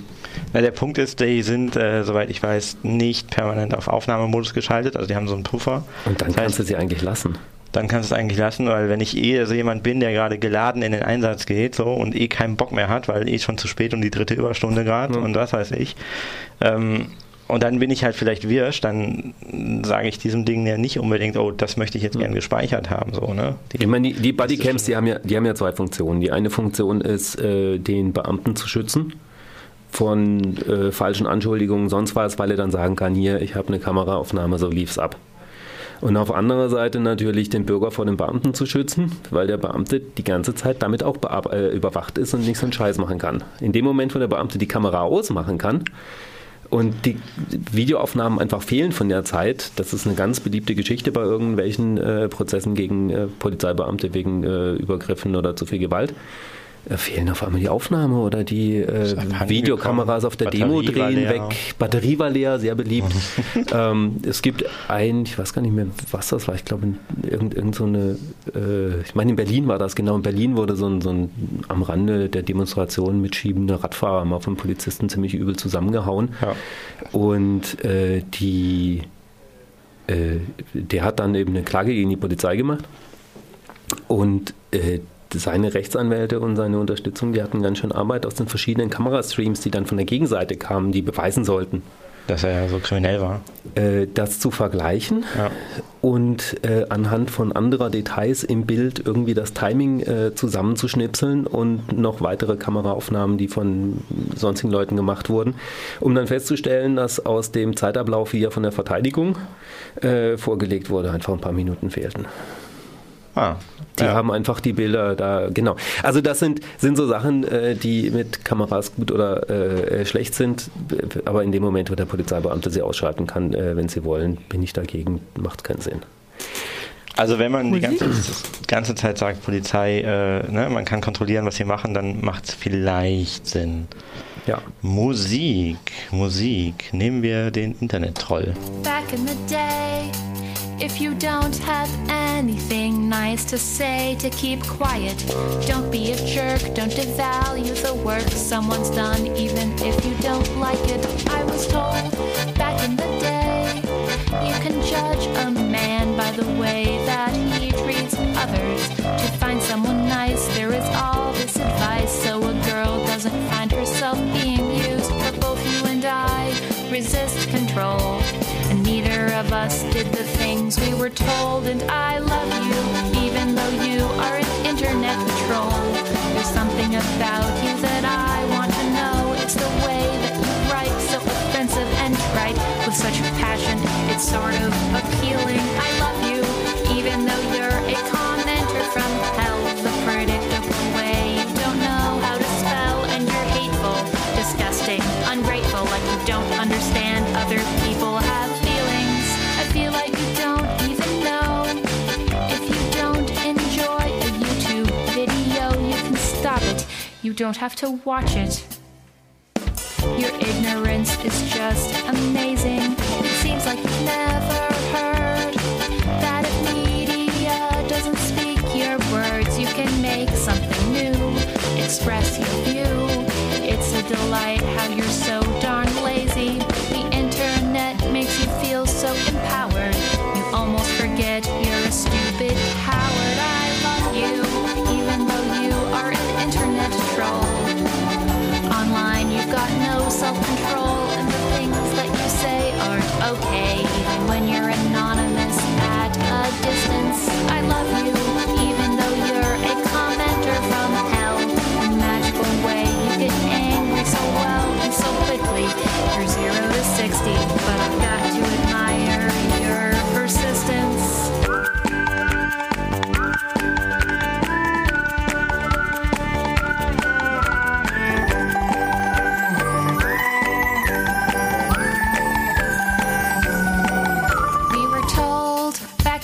Na, der Punkt ist, die sind, äh, soweit ich weiß, nicht permanent auf Aufnahmemodus geschaltet. Also die haben so einen Puffer. und dann Das kannst du heißt, sie eigentlich lassen. Dann kannst du es eigentlich lassen, weil wenn ich eh so jemand bin, der gerade geladen in den Einsatz geht so und eh keinen Bock mehr hat, weil eh schon zu spät und die dritte Überstunde gerade Ja. und was weiß ich. Ähm, und dann bin ich halt vielleicht wirsch, dann sage ich diesem Ding ja nicht unbedingt, oh, das möchte ich jetzt gern gespeichert haben, so, ne? Die, Ich meine, die, die Bodycams, die haben, ja, die haben ja zwei Funktionen. Die eine Funktion ist, äh, den Beamten zu schützen von äh, falschen Anschuldigungen, sonst was, weil er dann sagen kann, hier, ich habe eine Kameraaufnahme, so lief's ab. Und auf anderer Seite natürlich den Bürger vor dem Beamten zu schützen, weil der Beamte die ganze Zeit damit auch äh, überwacht ist und nicht so einen Scheiß machen kann. In dem Moment, wo der Beamte die Kamera ausmachen kann und die Videoaufnahmen einfach fehlen von der Zeit, das ist eine ganz beliebte Geschichte bei irgendwelchen äh, Prozessen gegen äh, Polizeibeamte wegen äh, Übergriffen oder zu viel Gewalt. Äh, fehlen auf einmal die Aufnahme oder die äh, Videokameras auf der. Demo Batterie war drehen weg. Batterie war leer, sehr beliebt. ähm, es gibt ein, ich weiß gar nicht mehr, was das war, ich glaube, irgend, irgend so eine, äh, ich meine, in Berlin war das genau. In Berlin wurde so ein, so ein am Rande der Demonstration mitschiebender Radfahrer mal vom Polizisten ziemlich übel zusammengehauen. Ja. Und äh, die, äh, der hat dann eben eine Klage gegen die Polizei gemacht. Und äh, seine Rechtsanwälte und seine Unterstützung, die hatten ganz schön Arbeit aus den verschiedenen Kamerastreams, die dann von der Gegenseite kamen, die beweisen sollten, dass er ja so kriminell war. äh, das zu vergleichen Ja. und äh, anhand von anderer Details im Bild irgendwie das Timing äh, zusammenzuschnipseln und noch weitere Kameraaufnahmen, die von sonstigen Leuten gemacht wurden, um dann festzustellen, dass aus dem Zeitablauf, wie er von der Verteidigung vorgelegt wurde, einfach ein paar Minuten fehlten. Ah, Die ja. haben einfach die Bilder da, genau. Also das sind, sind so Sachen, äh, die mit Kameras gut oder äh, schlecht sind, aber in dem Moment, wo der Polizeibeamte sie ausschalten kann, äh, wenn sie wollen, bin ich dagegen, macht keinen Sinn. Also wenn man die ganze, ganze Zeit sagt, Polizei, äh, ne, man kann kontrollieren, was sie machen, dann macht es vielleicht Sinn. Ja. Musik, Musik. Nehmen wir den Internet-Troll. Back in the day, If you don't have anything nice to say, to keep quiet. Don't be a jerk, don't devalue the work someone's done, even if you don't like it. I was told back in the day, you can judge a man by the way that he treats others. To find someone control. And neither of us did the things we were told. And I love you, even though you are an internet troll. There's something about you that I want to know. It's the way that you write, so offensive and trite, with such passion. It's sort of appealing. I love you, even though you're a commenter from hell. The predictable way you don't know how to spell, and you're hateful, disgusting, ungrateful, like you don't understand other people have feelings. I feel like you don't even know. If you don't enjoy a YouTube video, you can stop it. You don't have to watch it. Your ignorance is just amazing. It seems like you've never heard that if media doesn't speak your words, you can make something new, express your view. It's a delight how you're so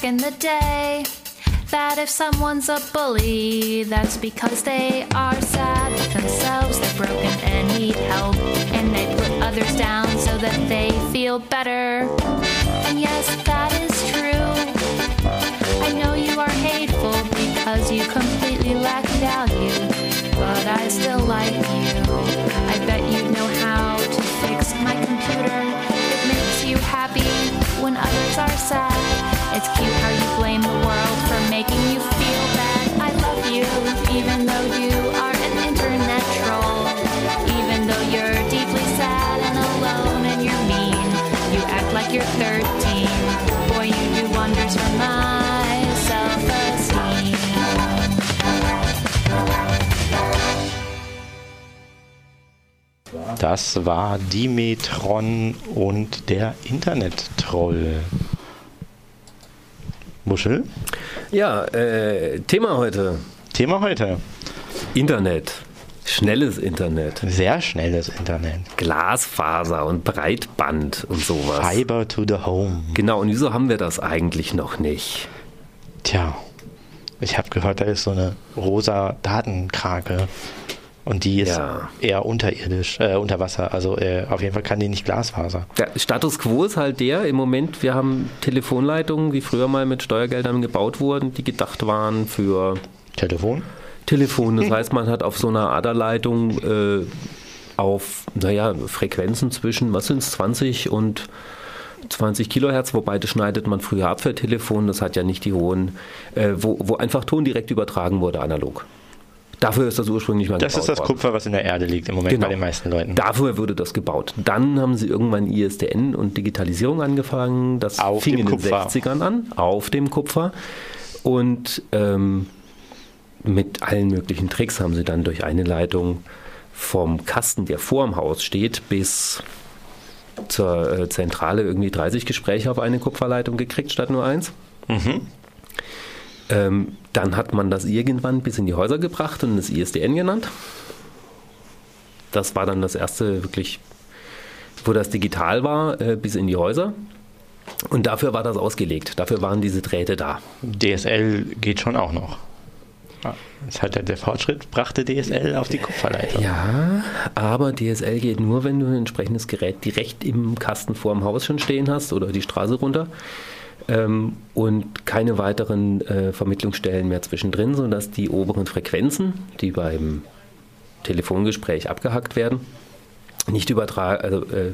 in the day that if someone's a bully, that's because they are sad themselves, they're broken and need help, and they put others down so that they feel better. And yes, that is true. I know you are hateful because you completely lack value, but I still like you. I bet you know how to fix my computer. When others are sad. It's cute how you blame the world for making you feel bad. I love you, even though you Das war Dimetron und der Internet-Troll. Muschel, Ja, äh, Thema heute: Thema heute. Internet. Schnelles Internet. Sehr schnelles Internet. Glasfaser und Breitband und sowas. Fiber to the home. Genau, und wieso haben wir das eigentlich noch nicht? Tja, ich habe gehört, da ist so eine rosa Datenkrake. Und die ist Ja. eher unterirdisch, äh, unter Wasser. Also äh, auf jeden Fall kann die nicht Glasfaser. Der Status quo ist halt der, im Moment, wir haben Telefonleitungen, die früher mal mit Steuergeldern gebaut wurden, die gedacht waren für Telefon? Telefon. Das heißt, man hat auf so einer Aderleitung äh, auf, naja, Frequenzen zwischen, was sind es, 20 und 20 Kilohertz, wobei das schneidet man früher ab für Telefon, das hat ja nicht die hohen, äh, wo, wo einfach Ton direkt übertragen wurde, analog. Dafür ist das ursprünglich mal Das gebaut ist das worden. Kupfer, was in der Erde liegt im Moment Genau. bei den meisten Leuten. Dafür wurde das gebaut. Dann haben sie irgendwann ISDN und Digitalisierung angefangen. Das Auf fing in den Kupfer. 60ern an, auf dem Kupfer. Und ähm, mit allen möglichen Tricks haben sie dann durch eine Leitung vom Kasten, der vor dem Haus steht, bis zur äh, Zentrale irgendwie 30 Gespräche auf eine Kupferleitung gekriegt, statt nur eins. Ähm, dann hat man das irgendwann bis in die Häuser gebracht und es ISDN genannt. Das war dann das erste wirklich, wo das digital war, äh, bis in die Häuser. Und dafür war das ausgelegt. Dafür waren diese Drähte da. DSL geht schon auch noch. Ja, Das hat der, der Fortschritt brachte DSL auf die Kupferleitung. Ja, aber DSL geht nur, wenn du ein entsprechendes Gerät direkt im Kasten vor dem Haus schon stehen hast oder die Straße runter. Ähm, und keine weiteren äh, Vermittlungsstellen mehr zwischendrin, sodass die oberen Frequenzen, die beim Telefongespräch abgehackt werden, nicht übertragen, also äh,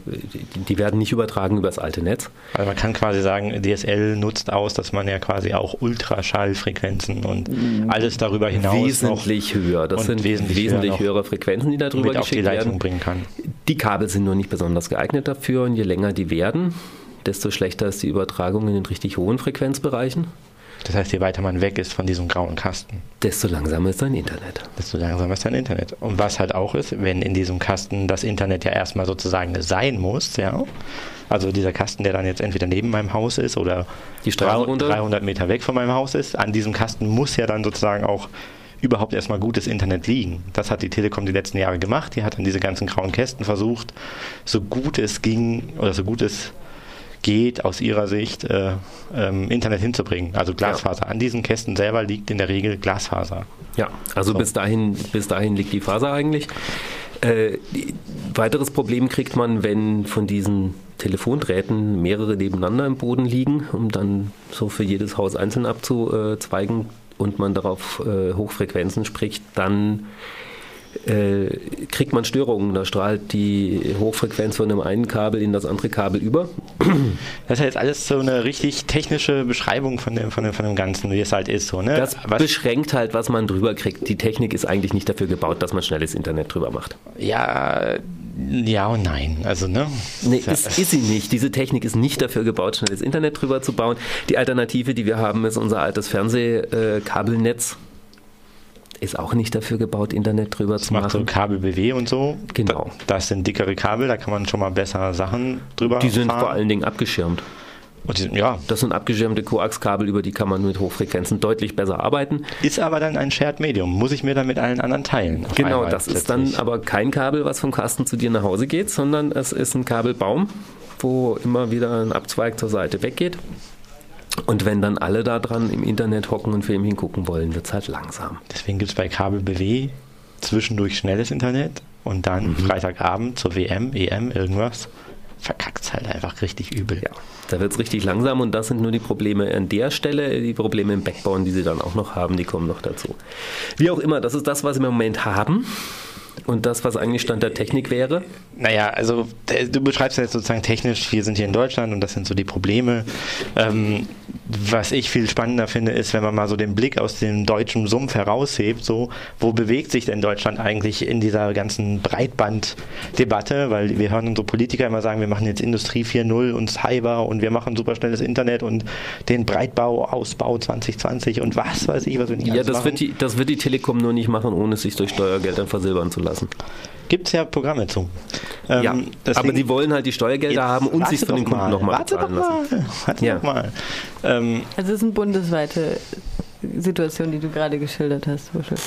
die, werden nicht übertragen über das alte Netz. Also man kann quasi sagen, DSL nutzt aus, dass man ja quasi auch Ultraschallfrequenzen und alles darüber hinaus wesentlich höher. Das sind wesentlich wesentlich, höher noch höhere Frequenzen, die da drüber mit auf die geschickt Leitung werden. bringen kann. Die Kabel sind nur nicht besonders geeignet dafür und je länger die werden, desto schlechter ist die Übertragung in den richtig hohen Frequenzbereichen, Das heißt, je weiter man weg ist von diesem grauen Kasten, desto langsamer ist dein Internet. desto langsamer ist dein Internet. Und was halt auch ist, wenn in diesem Kasten das Internet ja erstmal sozusagen sein muss, ja, also dieser Kasten, der dann jetzt entweder neben meinem Haus ist oder Die Straße 300 runter? 300 Meter weg von meinem Haus ist, an diesem Kasten muss ja dann sozusagen auch überhaupt erstmal gutes Internet liegen. Das hat die Telekom die letzten Jahre gemacht. Die hat dann diese ganzen grauen Kästen versucht, so gut es ging oder so gut es geht aus ihrer Sicht äh, ähm, Internet hinzubringen. Also Glasfaser. An diesen Kästen selber liegt in der Regel Glasfaser. Ja, also bis, dahin, bis dahin liegt die Faser eigentlich. Äh, weiteres Problem kriegt man, wenn von diesen Telefondrähten mehrere nebeneinander im Boden liegen, um dann so für jedes Haus einzeln abzuzweigen und man darauf äh, Hochfrequenzen spricht, dann kriegt man Störungen. Da strahlt die Hochfrequenz von dem einen Kabel in das andere Kabel über. Das ist jetzt alles so eine richtig technische Beschreibung von dem, von dem, von dem Ganzen, wie es halt ist. So, ne? Das Was, beschränkt halt, was man drüber kriegt. Die Technik ist eigentlich nicht dafür gebaut, dass man schnelles Internet drüber macht. ja, ja und nein. Also, ne? Nee, ist, ist sie nicht. Diese Technik ist nicht dafür gebaut, schnelles Internet drüber zu bauen. Die Alternative, die wir haben, ist unser altes Fernsehkabelnetz. Ist auch nicht dafür gebaut, Internet drüber Das zu macht so machen. Kabel BW und so. Genau. Da- Das sind dickere Kabel, da kann man schon mal besser Sachen drüber Die sind fahren. vor allen Dingen abgeschirmt. Sind- ja, Das sind abgeschirmte Koaxkabel, über die kann man mit Hochfrequenzen deutlich besser arbeiten. ist aber dann ein Shared Medium. Muss ich mir dann mit allen anderen teilen. Genau, das ist dann plötzlich. aber kein Kabel, was vom Kasten zu dir nach Hause geht, sondern es ist ein Kabelbaum, wo immer wieder ein Abzweig zur Seite weggeht. Und wenn dann alle da dran im Internet hocken und Film hingucken wollen, wird es halt langsam. Deswegen gibt es bei Kabel BW zwischendurch schnelles Internet und dann Mhm. Freitagabend zur WM, EM, irgendwas. Verkackt es halt einfach richtig übel. Ja, da wird es richtig langsam und das sind nur die Probleme an der Stelle. Die Probleme im Backbone, die sie dann auch noch haben, die kommen noch dazu. Wie auch immer, das ist das, was wir im Moment haben. Und das, was eigentlich Stand der Technik wäre. Naja, also äh, du beschreibst ja jetzt sozusagen technisch, wir sind hier in Deutschland und das sind so die Probleme. Ähm, was ich viel spannender finde, ist, wenn man mal so den Blick aus dem deutschen Sumpf heraushebt, so, wo bewegt sich denn Deutschland eigentlich in dieser ganzen Breitbanddebatte? Weil wir hören unsere Politiker immer sagen, wir machen jetzt Industrie 4.0 und Cyber und wir machen superschnelles Internet und den Breitbauausbau 2020 und was weiß ich, was wir nicht Ja, das machen. wird, die, das wird die Telekom nur nicht machen, ohne es sich durch Steuergeldern versilbern zu lassen. Gibt es ja Programme zu. Ähm, ja, deswegen- aber die wollen halt die Steuergelder haben und sich von den Kunden mal, nochmal Warte doch bezahlen lassen. mal. Warte Ja. doch mal. Ähm, Also es ist eine bundesweite Situation, die du gerade geschildert hast. Wuschel.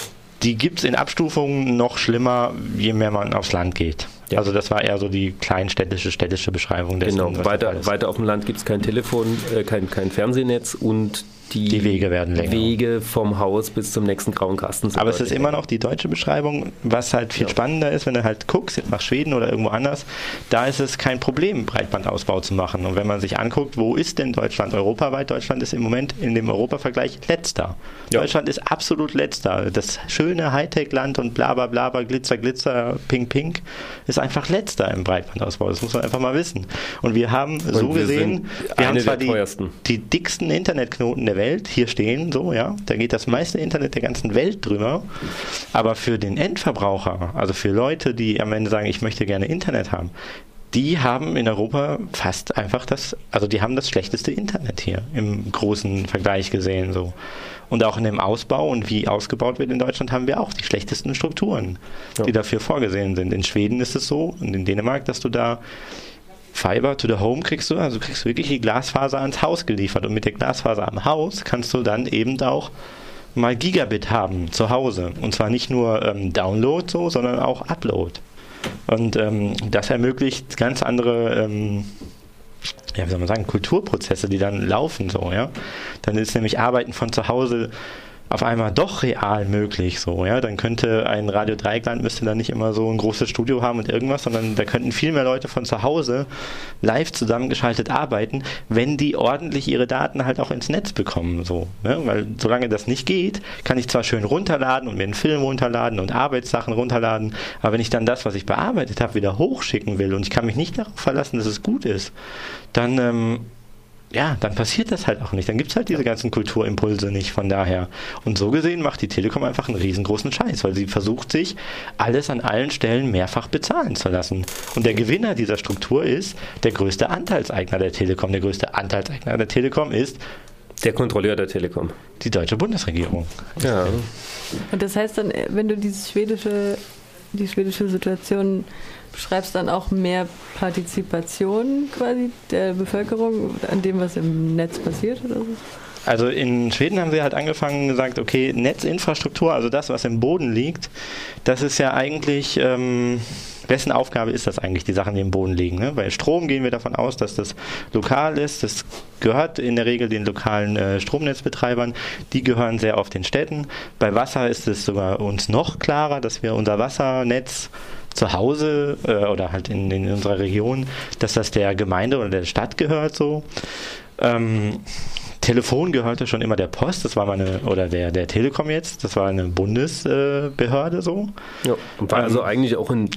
die gibt es in Abstufungen noch schlimmer, je mehr man aufs Land geht. Ja. Also das war eher so die kleinstädtische, städtische Beschreibung dessen. Genau, weiter, weiter auf dem Land gibt es kein Telefon, äh, kein, kein Fernsehnetz und die, Die Wege werden länger. Wege vom Haus bis zum nächsten grauen Kasten sind Aber es ist deutlich immer länger. noch die deutsche Beschreibung, was halt viel Ja. spannender ist, wenn du halt guckst, nach Schweden oder irgendwo anders, da ist es kein Problem, Breitbandausbau zu machen. Und wenn man sich anguckt, wo ist denn Deutschland europaweit? Deutschland ist im Moment in dem Europavergleich letzter. Ja. Deutschland ist absolut letzter. Das schöne Hightech-Land und bla bla bla, Glitzer, Glitzer, Pink, Pink ist einfach letzter im Breitbandausbau. Das muss man einfach mal wissen. Und wir haben so wir gesehen, wir haben zwar die, die dicksten Internetknoten der Welt hier stehen, so, ja. Da geht das meiste Internet der ganzen Welt drüber. Aber für den Endverbraucher, also für Leute, die am Ende sagen, ich möchte gerne Internet haben, die haben in Europa fast einfach das, also die haben das schlechteste Internet hier im großen Vergleich gesehen, so. Und auch in dem Ausbau und wie ausgebaut wird in Deutschland haben wir auch die schlechtesten Strukturen, Ja. die dafür vorgesehen sind. In Schweden ist es so und in Dänemark, dass du da Fiber to the Home kriegst du, also du kriegst wirklich die Glasfaser ans Haus geliefert. Und mit der Glasfaser am Haus kannst du dann eben auch mal Gigabit haben zu Hause. Und zwar nicht nur ähm, Download so, sondern auch Upload. Und ähm, das ermöglicht ganz andere ähm, ja, wie soll man sagen, Kulturprozesse, die dann laufen so, ja. Dann ist nämlich Arbeiten von zu Hause auf einmal doch real möglich. So, ja, dann könnte ein Radio Dreieckland müsste dann nicht immer so ein großes Studio haben und irgendwas, sondern da könnten viel mehr Leute von zu Hause live zusammengeschaltet arbeiten, wenn die ordentlich ihre Daten halt auch ins Netz bekommen. So, ne? Weil solange das nicht geht, kann ich zwar schön runterladen und mir einen Film runterladen und Arbeitssachen runterladen, aber wenn ich dann das, was ich bearbeitet habe, wieder hochschicken will und ich kann mich nicht darauf verlassen, dass es gut ist, dann ähm, ja, dann passiert das halt auch nicht. Dann gibt es halt diese ganzen Kulturimpulse nicht von daher. Und so gesehen macht die Telekom einfach einen riesengroßen Scheiß, weil sie versucht sich alles an allen Stellen mehrfach bezahlen zu lassen. Und der Gewinner dieser Struktur ist der größte Anteilseigner der Telekom. Der größte Anteilseigner der Telekom ist Der Kontrolleur der Telekom. die deutsche Bundesregierung. Ja. Und das heißt dann, äh, wenn du dieses schwedische, die schwedische Situation beschreibst, dann auch mehr Partizipation quasi der Bevölkerung an dem, was im Netz passiert oder so? Also in Schweden haben sie halt angefangen gesagt, okay, Netzinfrastruktur, also das, was im Boden liegt, das ist ja eigentlich, ähm, wessen Aufgabe ist das eigentlich, die Sachen, die im Boden liegen? Ne? Bei Strom gehen wir davon aus, dass das lokal ist, das gehört in der Regel den lokalen äh, Stromnetzbetreibern, die gehören sehr oft den Städten. Bei Wasser ist es sogar uns noch klarer, dass wir unser Wassernetz zu Hause äh, oder halt in, in unserer Region, dass das der Gemeinde oder der Stadt gehört so. Ähm, Telefon gehörte schon immer der Post, das war meine, oder der, der Telekom jetzt, das war eine Bundesbehörde so. ja. Und war Ähm, also eigentlich auch in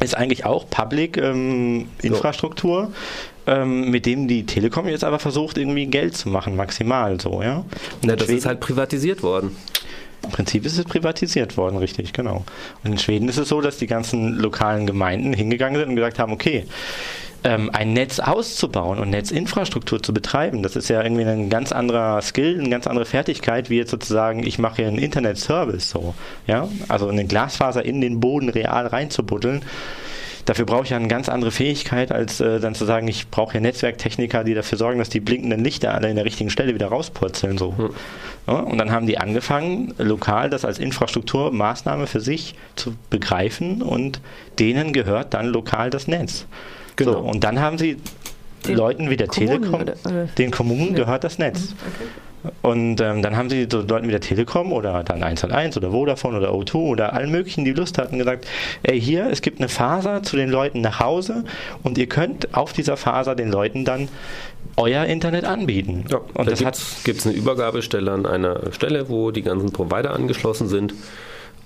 Ist eigentlich auch Public ähm, Infrastruktur, ähm, mit dem die Telekom jetzt aber versucht, irgendwie Geld zu machen, maximal so, ja. Und das Schweden- ist halt privatisiert worden. Im Prinzip ist es privatisiert worden, richtig, genau. Und in Schweden ist es so, dass die ganzen lokalen Gemeinden hingegangen sind und gesagt haben, okay, ähm, ein Netz auszubauen und Netzinfrastruktur zu betreiben, das ist ja irgendwie ein ganz anderer Skill, eine ganz andere Fertigkeit, wie jetzt sozusagen, ich mache hier einen Internet-Service so. Ja? Also eine Glasfaser in den Boden real reinzubuddeln. Dafür brauche ich ja eine ganz andere Fähigkeit, als äh, dann zu sagen, ich brauche hier Netzwerktechniker, die dafür sorgen, dass die blinkenden Lichter alle in der richtigen Stelle wieder rauspurzeln. So. Ja, und dann haben die angefangen, lokal das als Infrastrukturmaßnahme für sich zu begreifen und denen gehört dann lokal das Netz. Genau. So, und dann haben sie Den Leuten wie der Kommunen Telekom, oder- oder- den Kommunen Ja. gehört das Netz. Und ähm, dann haben sie so Leuten wie der Telekom oder dann 1&1 oder Vodafone oder O2 oder allen möglichen, die Lust hatten, gesagt, ey, hier, es gibt eine Faser zu den Leuten nach Hause und ihr könnt auf dieser Faser den Leuten dann euer Internet anbieten. Ja, und da das gibt es eine Übergabestelle an einer Stelle, wo die ganzen Provider angeschlossen sind.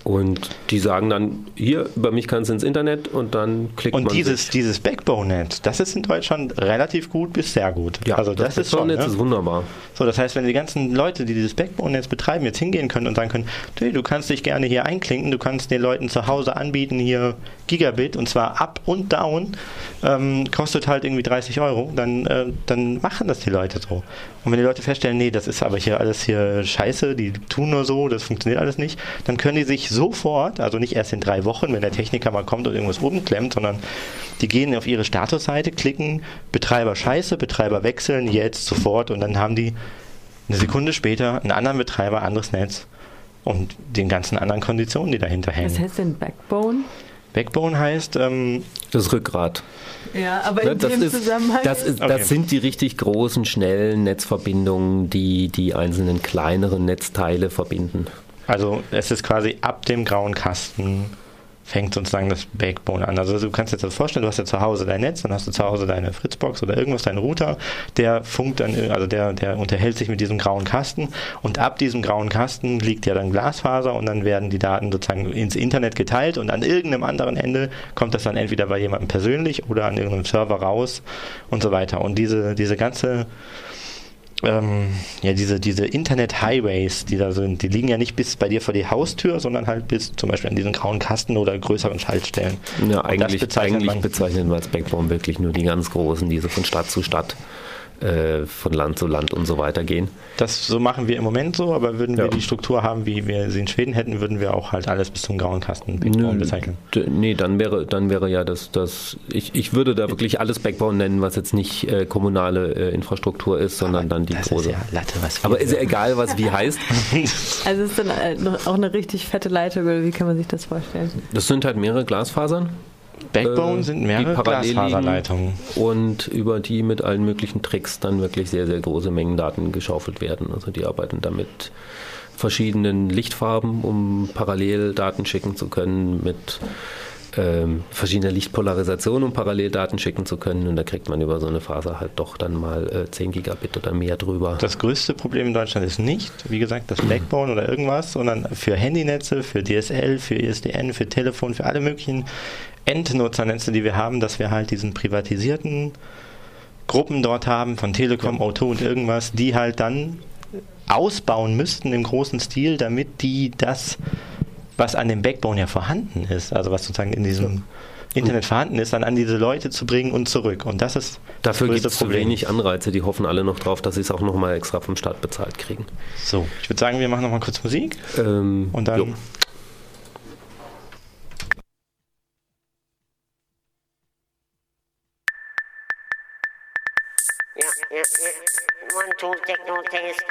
Und die sagen dann, hier, über mich kannst du ins Internet und dann klickt und man dieses, sich. dieses Backbone-Netz, das ist in Deutschland relativ gut bis sehr gut. Ja, also das, ist schon. Netz Ne? ist wunderbar. So, das heißt, wenn die ganzen Leute, die dieses Backbone-Netz betreiben, jetzt hingehen können und sagen können, du, du kannst dich gerne hier einklinken, du kannst den Leuten zu Hause anbieten, hier Gigabit und zwar up und down, ähm, kostet halt irgendwie 30 Euro, dann, äh, dann machen das die Leute so. Und wenn die Leute feststellen, nee, das ist aber hier alles hier scheiße, die tun nur so, das funktioniert alles nicht, dann können die sich sofort, also nicht erst in drei Wochen, wenn der Techniker mal kommt und irgendwas umklemmt, sondern die gehen auf ihre Statusseite, klicken, Betreiber scheiße, Betreiber wechseln, jetzt, sofort und dann haben die eine Sekunde später einen anderen Betreiber, anderes Netz und den ganzen anderen Konditionen, die dahinter hängen. Was heißt denn Backbone? Backbone heißt, ähm, Das Rückgrat. Ja, aber Ne, in das, dem ist, Zusammenhang. das, ist, Okay. das sind die richtig großen, schnellen Netzverbindungen, die die einzelnen kleineren Netzteile verbinden. also es ist quasi ab dem grauen Kasten fängt sozusagen das Backbone an. Also du kannst dir das vorstellen, du hast ja zu Hause dein Netz, dann hast du zu Hause deine Fritzbox oder irgendwas, deinen Router, der funkt dann, also der, der unterhält sich mit diesem grauen Kasten und ab diesem grauen Kasten liegt ja dann Glasfaser und dann werden die Daten sozusagen ins Internet geteilt und an irgendeinem anderen Ende kommt das dann entweder bei jemandem persönlich oder an irgendeinem Server raus und so weiter. Und diese, diese ganze ähm, ja, diese, diese Internet-Highways, die da sind, die liegen ja nicht bis bei dir vor die Haustür, sondern halt bis zum Beispiel an diesen grauen Kasten oder größeren Schaltstellen. Ja, eigentlich, bezeichnet eigentlich man- bezeichnen wir als Backbone wirklich nur die ganz großen, die so von Stadt zu Stadt, äh, von Land zu Land und so weiter gehen. Das so machen wir im Moment so, aber würden wir Ja. die Struktur haben, wie wir sie in Schweden hätten, würden wir auch halt alles bis zum grauen Kasten Backbone bezeichnen. Nee, dann wäre, dann wäre ja das, das ich, ich würde da wirklich alles Backbone nennen, was jetzt nicht äh, kommunale äh, Infrastruktur ist, sondern dann die das große. ist ja Latte, was wir Aber ist ja egal, was wie heißt. also ist dann äh, auch eine richtig fette Leitung, oder wie kann man sich das vorstellen? Das sind halt mehrere Glasfasern Backbone äh, sind mehrere Glasfaserleitungen. und über die mit allen möglichen Tricks dann wirklich sehr, sehr große Mengen Daten geschaufelt werden. Also die arbeiten damit verschiedenen Lichtfarben, um parallel Daten schicken zu können, mit ähm, verschiedener Lichtpolarisation, um parallel Daten schicken zu können. Und da kriegt man über so eine Faser halt doch dann mal äh, 10 Gigabit oder mehr drüber. Das größte Problem in Deutschland ist nicht, wie gesagt, das Backbone oder irgendwas, sondern für Handynetze, für DSL, für ISDN, für Telefon, für alle möglichen Endnutzernetze, die wir haben, dass wir halt diesen privatisierten Gruppen dort haben, von Telekom, O2 und irgendwas, die halt dann ausbauen müssten im großen Stil, damit die das, was an dem Backbone ja vorhanden ist, also was sozusagen in diesem Internet vorhanden ist, dann an diese Leute zu bringen und zurück. Und das ist Dafür gibt es zu wenig Anreize. Die hoffen alle noch drauf, dass sie es auch nochmal extra vom Staat bezahlt kriegen. So, ich würde sagen, wir machen nochmal kurz Musik Ähm, und dann jo. One, two, techno taste.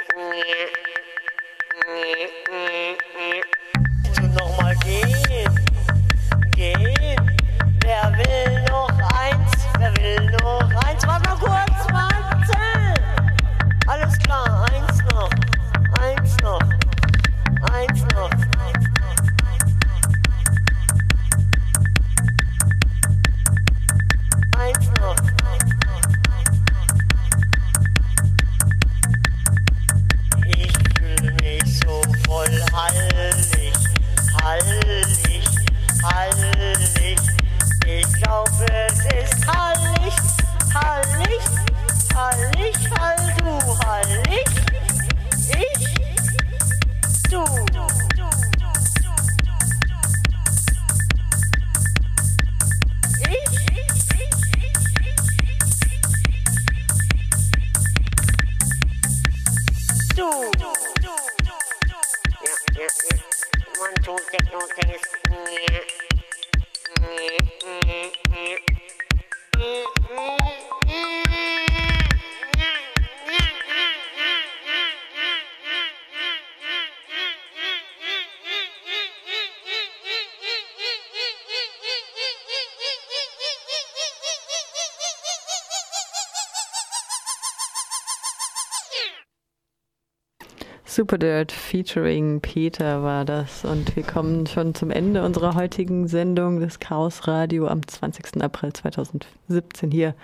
Superdirt featuring Peter war das. Und wir kommen schon zum Ende unserer heutigen Sendung des Chaos Radio am 20. April 2017 hier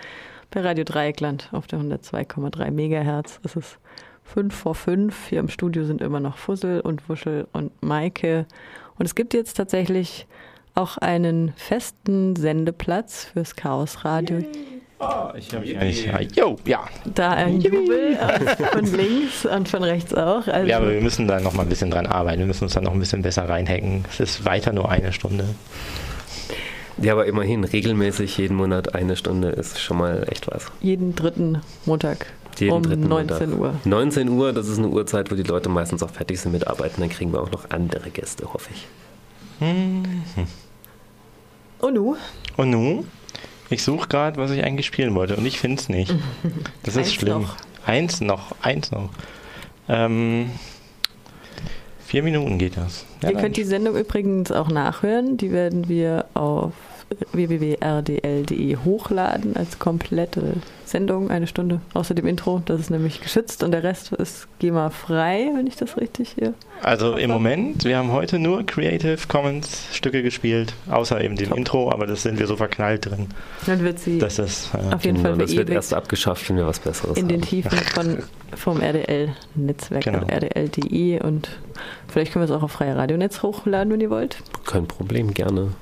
bei Radio Dreieckland auf der 102,3 Megahertz. Es ist 5 vor 5. Hier im Studio sind immer noch Fussel und Wuschel und Maike. Und es gibt jetzt tatsächlich auch einen festen Sendeplatz fürs Chaos Radio. Ich habe mich eigentlich. Jo, ja. Da ein Jubel äh, von links und von rechts auch. Also Ja, aber wir müssen da noch mal ein bisschen dran arbeiten. Wir müssen uns da noch ein bisschen besser reinhacken. Es ist weiter nur eine Stunde. Ja, aber immerhin regelmäßig jeden Monat eine Stunde ist schon mal echt was. jeden dritten Montag Jeden um dritten 19 Montag. Uhr. 19 Uhr, das ist eine Uhrzeit, wo die Leute meistens auch fertig sind mit Arbeiten. Dann kriegen wir auch noch andere Gäste, hoffe ich. Und nu? Und nun? Ich suche gerade, was ich eigentlich spielen wollte und ich finde es nicht. Das ist schlimm. noch. Eins noch, eins noch. Ähm, vier Minuten geht das. Ja, Ihr könnt die Sendung übrigens auch nachhören. Die werden wir auf www.rdl.de hochladen als komplette Sendung, eine Stunde, außer dem Intro. Das ist nämlich geschützt und der Rest ist GEMA frei, wenn ich das richtig hier. Also im Moment, wir haben heute nur Creative Commons Stücke gespielt, außer eben dem Top. Intro, aber das sind wir so verknallt drin, Dann wird sie dass das äh, auf jeden Fall Genau, das wird erst abgeschafft, wenn wir was Besseres in den haben. Tiefen von, vom RDL-Netzwerk, Genau. rdl.de und vielleicht können wir es auch auf freie Radionetz hochladen, wenn ihr wollt. Kein Problem, gerne.